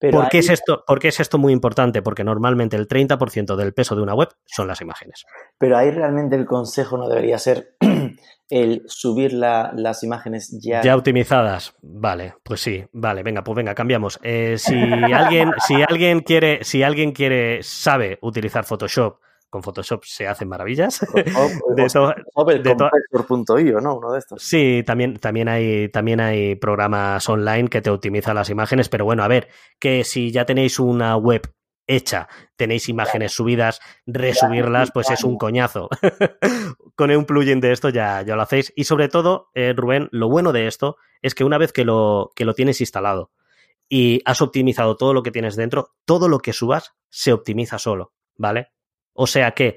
¿Por, qué es esto, ¿Por qué es esto muy importante? Porque normalmente el 30% del peso de una web son las imágenes. Pero ahí realmente el consejo no debería ser *clears throat* el subir las imágenes ya. Ya optimizadas. Vale, pues sí, vale, venga, pues venga, cambiamos. Eh, si alguien, si alguien quiere, si alguien quiere, sabe utilizar Photoshop con Photoshop se hacen maravillas. *laughs* de todo, de ¿no? Uno de estos. Sí, también, también, hay, también hay programas online que te optimizan las imágenes, pero bueno, a ver, que si ya tenéis una web hecha, tenéis imágenes subidas, resubirlas, pues es un coñazo. *laughs* Con un plugin de esto ya, ya lo hacéis. Y sobre todo, eh, Rubén, lo bueno de esto es que una vez que lo, que lo tienes instalado y has optimizado todo lo que tienes dentro, todo lo que subas se optimiza solo, ¿vale? O sea que,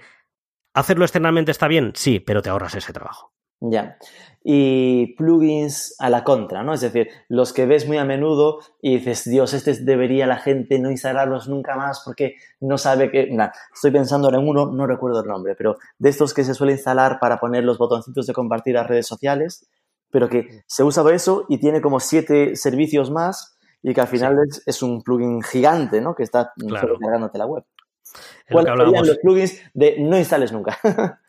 ¿hacerlo externamente está bien? Sí, pero te ahorras ese trabajo. Ya. Y plugins a la contra, ¿no? Es decir, los que ves muy a menudo y dices, Dios, este debería la gente no instalarlos nunca más porque no sabe que... estoy pensando en uno, no recuerdo el nombre, pero de estos que se suele instalar para poner los botoncitos de compartir a redes sociales, pero que se usa para eso y tiene como siete servicios más y que al final es, un plugin gigante, ¿no? Que está cargándote la web. ¿Cuáles serían los plugins de no instales nunca? *laughs*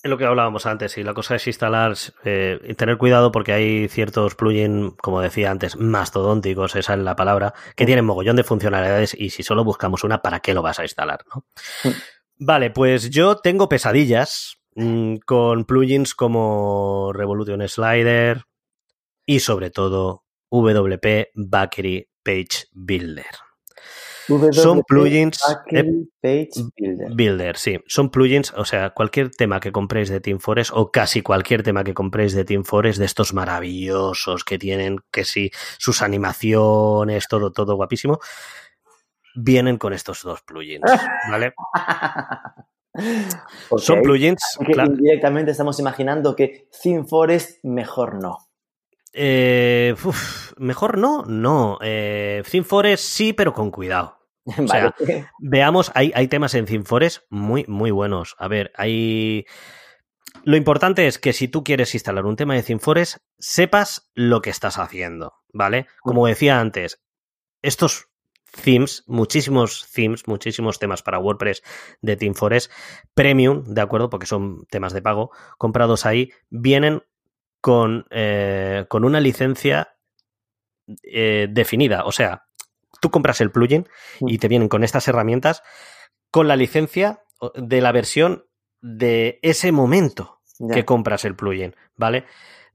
Es lo que hablábamos antes, y la cosa es instalar eh, y tener cuidado porque hay ciertos plugins, como decía antes, mastodónticos, esa es la palabra, que tienen mogollón de funcionalidades y si solo buscamos una, ¿para qué lo vas a instalar? ¿no? Vale, pues yo tengo pesadillas mm, con plugins como Revolution Slider y sobre todo WP Bakery Page Builder son plugins. Page Builder. sí. Son plugins, o sea, cualquier tema que compréis de Team Forest o casi cualquier tema que compréis de Team Forest, de estos maravillosos que tienen, que sí, sus animaciones, todo, todo guapísimo, vienen con estos dos plugins, ¿vale? *laughs* Son plugins. Claro. Directamente estamos imaginando que Team Forest mejor no. Eh, mejor no, no. Eh, Forest sí, pero con cuidado. *laughs* O sea, veamos, hay, hay temas en Cinfores muy, muy buenos. A ver, hay. Lo importante es que si tú quieres instalar un tema de Cinfores, sepas lo que estás haciendo, ¿vale? Como decía antes, estos themes, muchísimos themes, muchísimos temas para WordPress de TeamForest Premium, ¿de acuerdo? Porque son temas de pago, comprados ahí, vienen con, eh, con una licencia eh, definida. O sea, tú compras el plugin y mm. te vienen con estas herramientas con la licencia de la versión de ese momento que compras el plugin, ¿vale?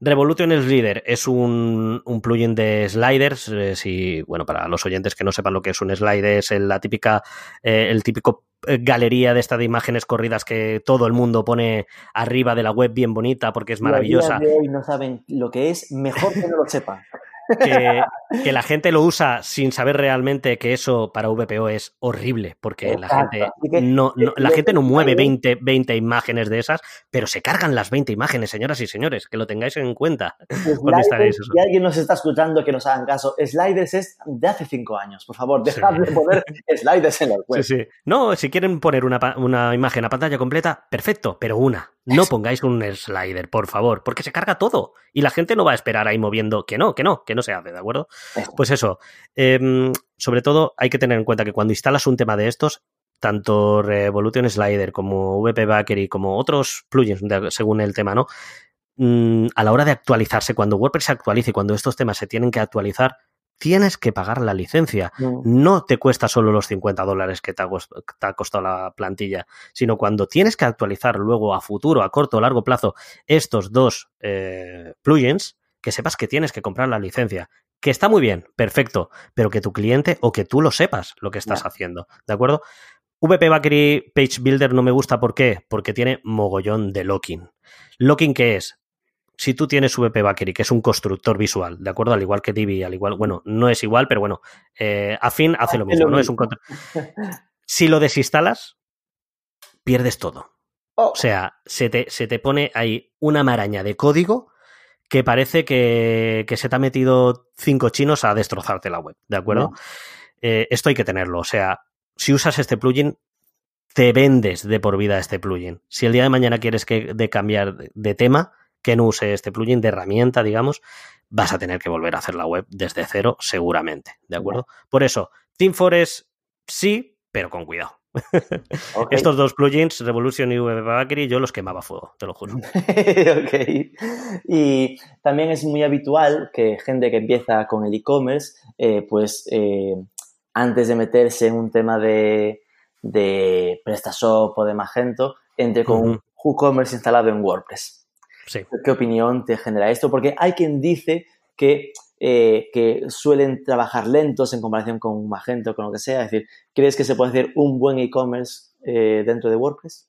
Revolution Slider es un, plugin de sliders. Eh, si, bueno, para los oyentes que no sepan lo que es un slider, es la típica, eh, el típico eh, galería de esta de imágenes corridas que todo el mundo pone arriba de la web bien bonita porque es maravillosa. Y no saben lo que es, mejor que no lo sepan *laughs* que, la gente lo usa sin saber realmente que eso para VPO es horrible, porque la gente no, la gente no mueve 20, 20, imágenes de esas, pero se cargan las 20 imágenes, señoras y señores, que lo tengáis en cuenta. *laughs* Si alguien nos está escuchando que nos hagan caso, sliders es de hace 5 años, por favor, dejad de poner *laughs* sliders en la web. No, si quieren poner una, una imagen a pantalla completa, perfecto, pero una. No pongáis un slider, por favor, porque se carga todo y la gente no va a esperar ahí moviendo que no, que no, que no se hace, ¿de acuerdo? Pues eso, em, sobre todo hay que tener en cuenta que cuando instalas un tema de estos, tanto Revolution Slider como VP Bakery como otros plugins según el tema, ¿no? Mm, a la hora de actualizarse, cuando WordPress se actualice, cuando estos temas se tienen que actualizar, tienes que pagar la licencia. No te cuesta solo los 50 dólares que te ha, costado la plantilla, sino cuando tienes que actualizar luego a futuro, a corto o largo plazo, estos dos eh, plugins, que sepas que tienes que comprar la licencia. Que está muy bien, perfecto, pero que tu cliente o que tú lo sepas lo que estás haciendo, ¿de acuerdo? VP Bakery Page Builder no me gusta, ¿por qué? Porque tiene mogollón de locking. ¿Locking qué es? si tú tienes VP Bakery, que es un constructor visual, ¿de acuerdo? Al igual que Divi, al igual, bueno, no es igual, pero bueno, eh, afín hace lo mismo, ¿no? Es un Si lo desinstalas, pierdes todo. Oh. O sea, se te, se te, pone ahí una maraña de código que parece que, se te ha metido cinco chinos a destrozarte la web, ¿de acuerdo? Eh, esto hay que tenerlo. O sea, si usas este plugin, te vendes de por vida este plugin. Si el día de mañana quieres que, de cambiar de tema, que no use este plugin de herramienta, digamos, vas a tener que volver a hacer la web desde cero seguramente, ¿de acuerdo? Por eso, TeamForest sí, pero con cuidado. Estos dos plugins, Revolution y Bakery, yo los quemaba a fuego, te lo juro. *laughs* ok. Y también es muy habitual que gente que empieza con el e-commerce, eh, pues eh, antes de meterse en un tema de, de PrestaShop o de Magento entre con un WooCommerce instalado en WordPress. ¿Qué opinión te genera esto? Porque hay quien dice que, eh, que suelen trabajar lentos en comparación con Magento o con lo que sea. Es decir, ¿crees que se puede hacer un buen e-commerce eh, dentro de WordPress?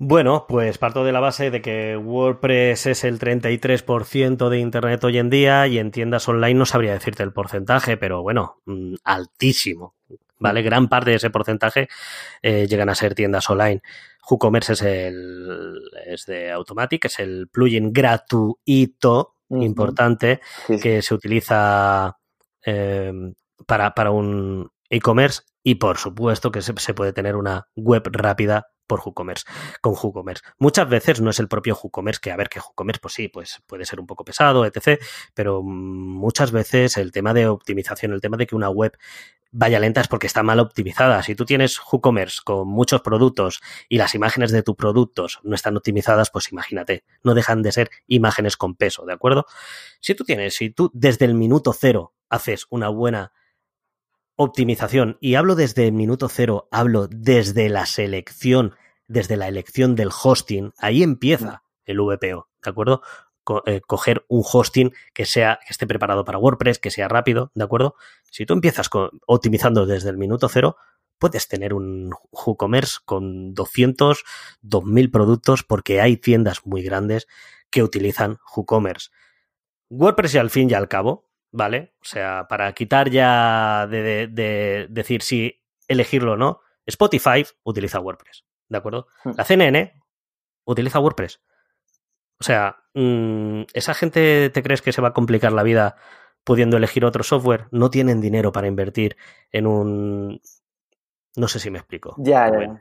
Bueno, pues parto de la base de que WordPress es el 33% de Internet hoy en día y en tiendas online no sabría decirte el porcentaje, pero bueno, mm, altísimo. ¿Vale? Gran parte de ese porcentaje eh, llegan a ser tiendas online. WooCommerce es el es de Automatic, es el plugin gratuito importante que se utiliza eh, para, para un e-commerce y por supuesto que se, puede tener una web rápida por WooCommerce, con WooCommerce. Muchas veces no es el propio WooCommerce, que a ver que WooCommerce, pues sí, pues puede ser un poco pesado, etc. Pero muchas veces el tema de optimización, el tema de que una web vaya lenta es porque está mal optimizada. Si tú tienes WooCommerce con muchos productos y las imágenes de tus productos no están optimizadas, pues imagínate, no dejan de ser imágenes con peso, ¿de acuerdo? Si tú tienes, si tú desde el minuto cero haces una buena optimización. Y hablo desde el minuto cero, hablo desde la selección, desde la elección del hosting. Ahí empieza el VPO, ¿de acuerdo? Eh, coger un hosting que sea que esté preparado para WordPress, que sea rápido, ¿de acuerdo? Si tú empiezas optimizando desde el minuto cero, puedes tener un WooCommerce con 200, 2000 productos porque hay tiendas muy grandes que utilizan WooCommerce. WordPress y al fin y al cabo ¿vale? O sea, para quitar ya de, decir si elegirlo o no, Spotify utiliza WordPress, ¿de acuerdo? Hmm. La CNN utiliza WordPress. O sea, mm, ¿esa gente te crees que se va a complicar la vida pudiendo elegir otro software? No tienen dinero para invertir en un... No sé si me explico. Ya, ya.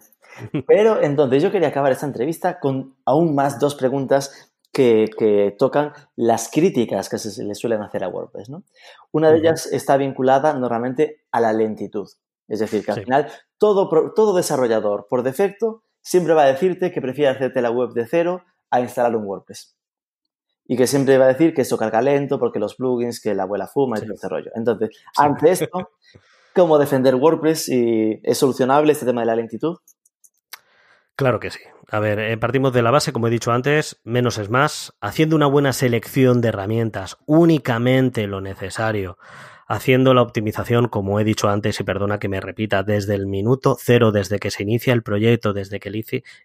Pero entonces yo quería acabar esta entrevista con aún más dos preguntas que, tocan las críticas que se le suelen hacer a WordPress. ¿no? Una de ellas está vinculada normalmente a la lentitud. Es decir, que al final todo, todo desarrollador por defecto siempre va a decirte que prefiere hacerte la web de cero a instalar un WordPress. Y que siempre va a decir que eso carga lento porque los plugins, que la abuela fuma y todo ese rollo. Entonces, ante esto, ¿cómo defender WordPress? ¿Y ¿Es solucionable este tema de la lentitud? Claro que sí. A ver, eh, partimos de la base, como he dicho antes, menos es más, haciendo una buena selección de herramientas, únicamente lo necesario, haciendo la optimización, como he dicho antes, y perdona que me repita, desde el minuto cero, desde que se inicia el proyecto, desde que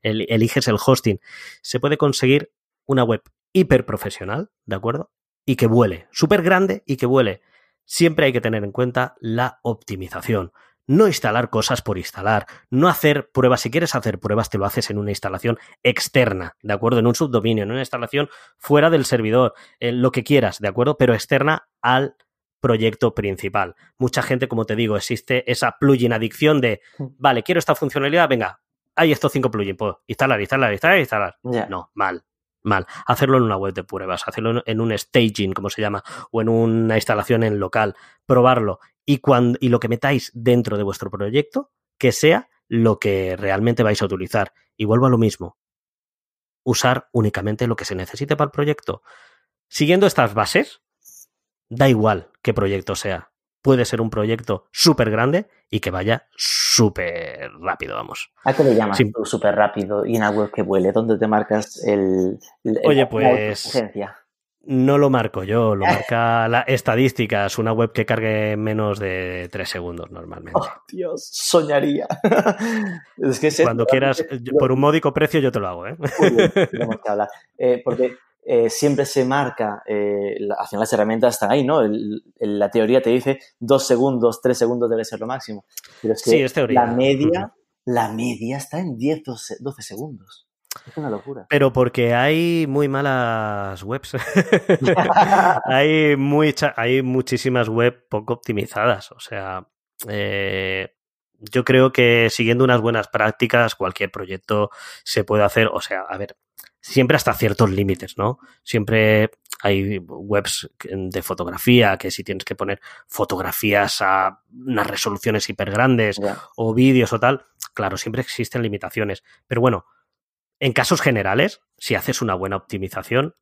eliges el hosting, se puede conseguir una web hiper profesional, ¿de acuerdo? Y que vuele, súper grande y que vuele. Siempre hay que tener en cuenta la optimización no instalar cosas por instalar, no hacer pruebas. Si quieres hacer pruebas, te lo haces en una instalación externa, ¿de acuerdo? En un subdominio, en una instalación fuera del servidor, en lo que quieras, ¿de acuerdo? Pero externa al proyecto principal. Mucha gente, como te digo, existe esa plugin adicción de, hmm. vale, quiero esta funcionalidad, venga, hay estos cinco plugins, pues instalar, instalar, instalar, instalar. No, mal, mal. Hacerlo en una web de pruebas, hacerlo en un staging, como se llama, o en una instalación en local, probarlo y, cuando, y lo que metáis dentro de vuestro proyecto, que sea lo que realmente vais a utilizar. Y vuelvo a lo mismo. Usar únicamente lo que se necesite para el proyecto. Siguiendo estas bases, da igual qué proyecto sea. Puede ser un proyecto súper grande y que vaya súper rápido, vamos. ¿A qué le llamas súper rápido y una web que vuele? ¿Dónde te marcas el, Oye, pues no lo marco yo, lo marca *laughs* la estadística. Es una web que cargue menos de tres segundos normalmente. Oh, Dios, soñaría. *laughs* es que Cuando quieras, por un módico precio yo te lo hago. ¿eh? *laughs* eh porque eh, siempre se marca, eh, al final las herramientas están ahí, ¿no? la teoría te dice dos segundos, tres segundos debe ser lo máximo. Pero es que sí, es teoría. la media, la media está en 10, 12 segundos. Es una locura. Pero porque hay muy malas webs. *laughs* hay, hay muchísimas webs poco optimizadas. O sea, eh, yo creo que siguiendo unas buenas prácticas, cualquier proyecto se puede hacer. O sea, a ver, siempre hasta ciertos límites, ¿no? Siempre hay webs de fotografía que si tienes que poner fotografías a unas resoluciones hiper grandes o vídeos o tal, claro, siempre existen limitaciones. Pero bueno, en casos generales, si haces una buena optimización,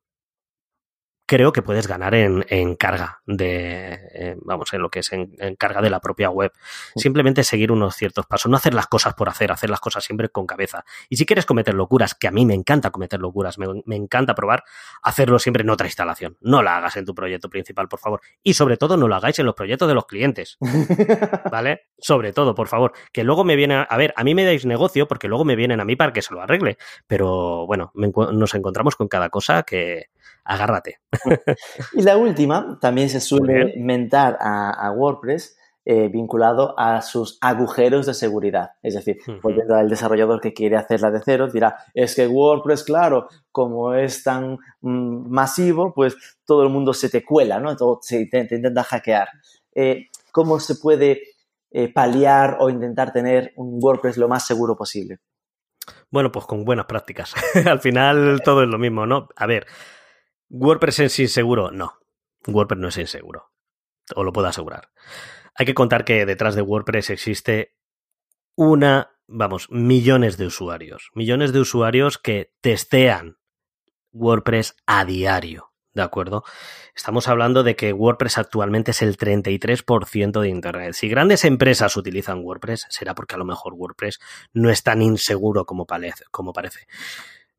creo que puedes ganar en, en carga de, eh, vamos, en lo que es en, en, carga de la propia web. Simplemente seguir unos ciertos pasos, no hacer las cosas por hacer, hacer las cosas siempre con cabeza. Y si quieres cometer locuras, que a mí me encanta cometer locuras, me, me encanta probar, hacerlo siempre en otra instalación. No la hagas en tu proyecto principal, por favor. Y sobre todo, no lo hagáis en los proyectos de los clientes. *laughs* ¿Vale? Sobre todo, por favor. Que luego me viene a, a ver, a mí me dais negocio porque luego me vienen a mí para que se lo arregle. Pero bueno, me, nos encontramos con cada cosa que agárrate. y la última, también se suele mentar a, a WordPress eh, vinculado a sus agujeros de seguridad. Es decir, uh -huh. volviendo al desarrollador que quiere hacerla de cero, dirá, es que WordPress, claro, como es tan mm, masivo, pues todo el mundo se te cuela, ¿no? Todo se te, te intenta hackear. Eh, ¿Cómo se puede eh, paliar o intentar tener un WordPress lo más seguro posible? Bueno, pues con buenas prácticas. *laughs* Al final todo es lo mismo, ¿no? A ver, ¿WordPress es inseguro? No. WordPress no es inseguro. Os lo puedo asegurar. Hay que contar que detrás de WordPress existe una, vamos, millones de usuarios. Millones de usuarios que testean WordPress a diario. ¿De acuerdo? Estamos hablando de que WordPress actualmente es el 33% de Internet. Si grandes empresas utilizan WordPress, será porque a lo mejor WordPress no es tan inseguro. Como parece.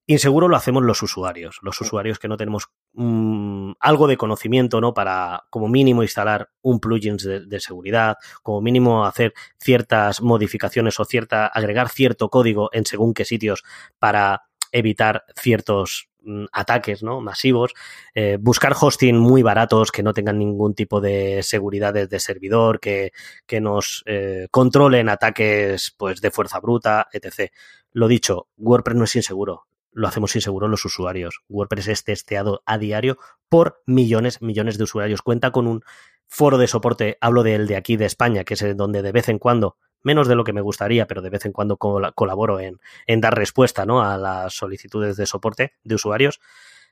Inseguro lo hacemos los usuarios, los usuarios que no tenemos mmm, algo de conocimiento, ¿no? Para, como mínimo, instalar un plugin de, de, seguridad, como mínimo hacer ciertas modificaciones o cierta, agregar cierto código en según qué sitios para evitar ciertos mmm, ataques ¿no? masivos, eh, buscar hosting muy baratos que no tengan ningún tipo de seguridad de servidor, que, que nos eh, controlen ataques pues, de fuerza bruta, etc. Lo dicho, WordPress no es inseguro lo hacemos inseguro los usuarios. WordPress es testeado a diario por millones, millones de usuarios. Cuenta con un foro de soporte, hablo del de aquí de España, que es donde de vez en cuando, menos de lo que me gustaría, pero de vez en cuando col colaboro en, en, dar respuesta ¿no? a las solicitudes de soporte de usuarios,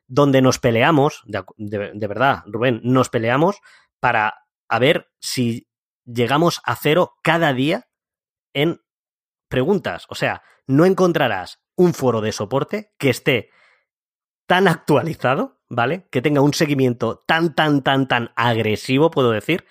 donde nos peleamos, de, de, de verdad, Rubén, nos peleamos para a ver si llegamos a cero cada día en preguntas. O sea, no encontrarás un foro de soporte que esté tan actualizado, ¿vale? Que tenga un seguimiento tan, tan, tan, tan agresivo, puedo decir,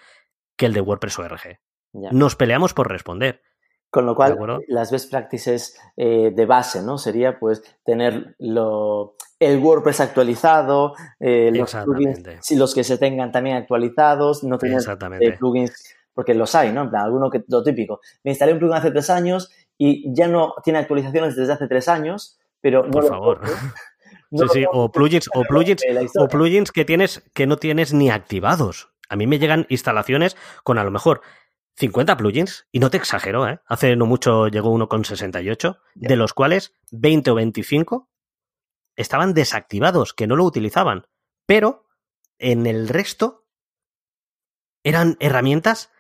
que el de WordPress ORG. Ya. Nos peleamos por responder. Con lo cual, las best practices eh, de base, ¿no? Sería, pues, tener lo, el WordPress actualizado, eh, los plugins, los que se tengan también actualizados, no tener eh, plugins, porque los hay, ¿no? En plan, alguno que, lo típico. Me instalé un plugin hace tres años y ya no tiene actualizaciones desde hace tres años, pero... Por *laughs* no favor. No sí, sí, o plugins, o plugins, o plugins que tienes que no tienes ni activados. A mí me llegan instalaciones con a lo mejor 50 plugins, y no te exagero, ¿eh? Hace no mucho llegó uno con 68, yeah. de los cuales 20 o 25 estaban desactivados, que no lo utilizaban. Pero en el resto eran herramientas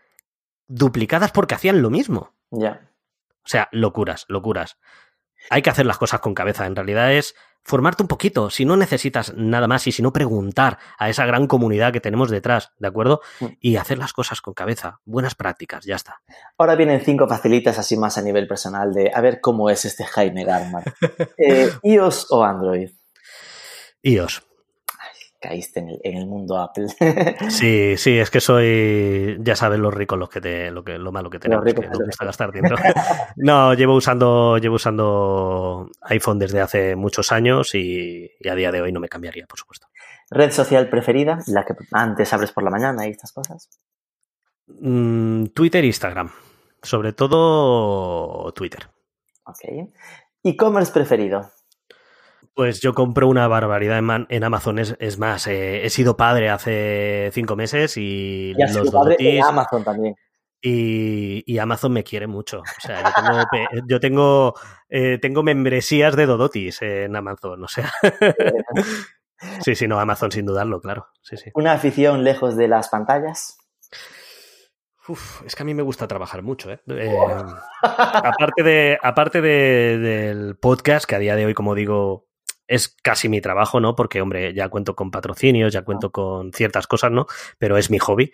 duplicadas porque hacían lo mismo. Ya. Yeah. O sea, locuras, locuras. Hay que hacer las cosas con cabeza. En realidad es formarte un poquito. Si no necesitas nada más y si no preguntar a esa gran comunidad que tenemos detrás, ¿de acuerdo? Y hacer las cosas con cabeza. Buenas prácticas, ya está. Ahora vienen cinco facilitas así más a nivel personal de a ver cómo es este Jaime Garman. *laughs* eh, ¿iOS o Android? iOS caíste en el, en el, mundo Apple. *laughs* Sí, sí, es que soy, ya sabes los ricos los que te, lo que, lo malo que tenemos, que nos gusta gastar dinero. *laughs* No, llevo usando, llevo usando iPhone desde hace muchos años y, y, a día de hoy no me cambiaría, por supuesto. ¿Red social preferida? La que antes abres por la mañana y estas cosas. Mm, Twitter e Instagram. Sobre todo Twitter. Ok. ¿E-commerce preferido? Pues yo compro una barbaridad en, Amazon. Es, es más, eh, he sido padre hace cinco meses y, y has los sido padre en Amazon también. Y, y, Amazon me quiere mucho. O sea, yo tengo, *laughs* yo tengo, eh, tengo membresías de Dodotis en Amazon. O sea. *laughs* sí, sí, no, Amazon sin dudarlo, claro. Sí, sí. ¿Una afición lejos de las pantallas? Uf, es que a mí me gusta trabajar mucho, ¿eh? eh aparte de, aparte de, del podcast, que a día de hoy, como digo, es casi mi trabajo, ¿no? Porque, hombre, ya cuento con patrocinios, ya cuento con ciertas cosas, ¿no? Pero es mi hobby.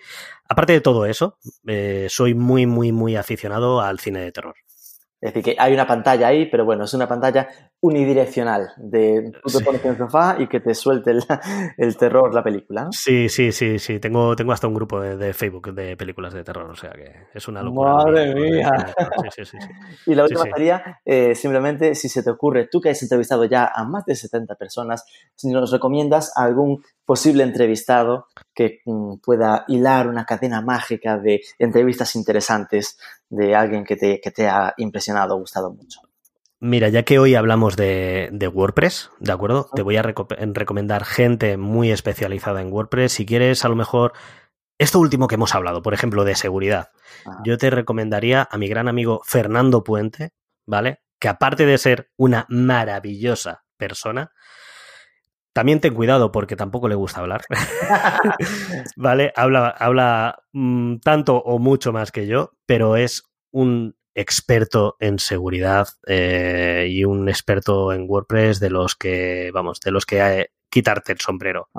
Aparte de todo eso, eh, soy muy, muy, muy aficionado al cine de terror. Es decir, que hay una pantalla ahí, pero bueno, es una pantalla unidireccional. De tú te pones en el sofá y que te suelte el, terror la película. Sí, sí, sí, sí. Tengo, tengo hasta un grupo de, Facebook de películas de terror, o sea que es una locura. Madre mía. Sí, sí, sí, *laughs* y la última sería, eh, simplemente, si se te ocurre, tú que has entrevistado ya a más de 70 personas, si nos recomiendas algún posible entrevistado que mm, pueda hilar una cadena mágica de entrevistas interesantes de alguien que te, que te ha impresionado o gustado mucho. Mira, ya que hoy hablamos de, WordPress, ¿de acuerdo? Te voy a recomendar gente muy especializada en WordPress. Si quieres, a lo mejor, esto último que hemos hablado, por ejemplo, de seguridad, ah. yo te recomendaría a mi gran amigo Fernando Puente, ¿vale? Que aparte de ser una maravillosa persona, también ten cuidado porque tampoco le gusta hablar. *laughs* *laughs* ¿Vale? Habla, habla mm, tanto o mucho más que yo, pero es un experto en seguridad eh, y un experto en WordPress de los que, vamos, de los que hay, quitarte el sombrero.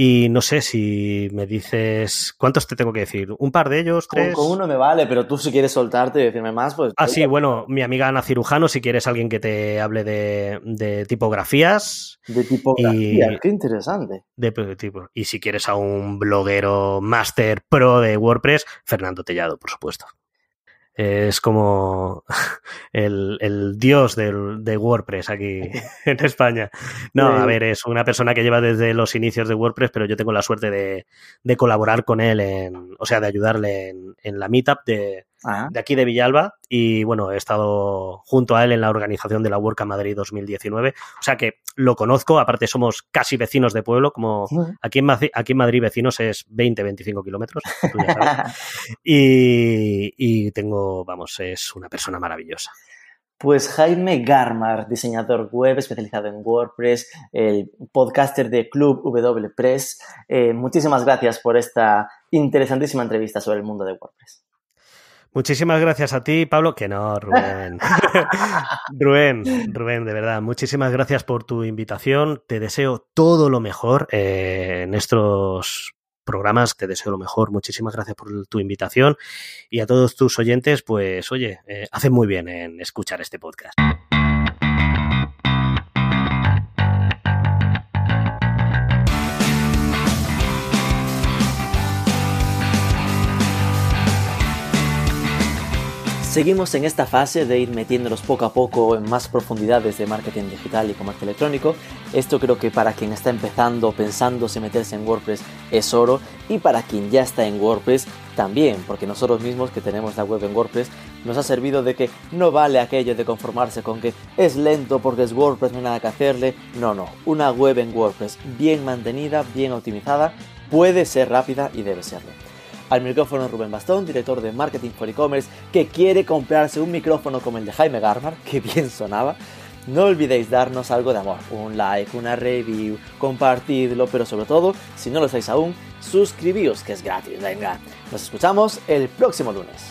Y no sé si me dices. ¿Cuántos te tengo que decir? ¿Un par de ellos? ¿Tres? Con, uno me vale, pero tú si quieres soltarte y decirme más, pues. Ah, sí, bueno, mi amiga Ana Cirujano, si quieres alguien que te hable de, tipografías. De tipografía, qué interesante. De, tipo. Y si quieres a un bloguero máster pro de WordPress, Fernando Tellado, por supuesto es como *laughs* el, dios de WordPress aquí *laughs* en España. No, a ver, es una persona que lleva desde los inicios de WordPress, pero yo tengo la suerte de, colaborar con él, en, o sea, de ayudarle en, en la meetup de, de aquí de Villalba y bueno, he estado junto a él en la organización de la WordCamp Madrid 2019, o sea que lo conozco, aparte somos casi vecinos de pueblo, como aquí, en aquí en Madrid vecinos es 20, 25 kilómetros, *laughs* y, y tengo, vamos, es una persona maravillosa. Pues Jaime Garmar, diseñador web especializado en WordPress, el podcaster de Club W Press. Eh, muchísimas gracias por esta interesantísima entrevista sobre el mundo de WordPress. Muchísimas gracias a ti, Pablo. Que no, Rubén. *laughs* Rubén, Rubén, de verdad, muchísimas gracias por tu invitación. Te deseo todo lo mejor eh, en estos programas. Te deseo lo mejor. Muchísimas gracias por tu invitación. Y a todos tus oyentes, pues oye, eh, hacen muy bien en escuchar este podcast. Seguimos en esta fase de ir metiéndonos poco a poco en más profundidades de marketing digital y comercio electrónico. Esto creo que para quien está empezando, pensando si meterse en WordPress es oro y para quien ya está en WordPress también, porque nosotros mismos que tenemos la web en WordPress nos ha servido de que no vale aquello de conformarse con que es lento porque es WordPress, no hay nada que hacerle. No, no, una web en WordPress bien mantenida, bien optimizada, puede ser rápida y debe serlo. Al micrófono Rubén Bastón, director de Marketing for E-Commerce, que quiere comprarse un micrófono como el de Jaime Garmar, *laughs* que bien sonaba. No olvidéis darnos algo de amor, un like, una review, compartidlo, pero sobre todo, si no lo estáis aún, suscribíos, que es gratis, venga. Nos escuchamos el próximo lunes.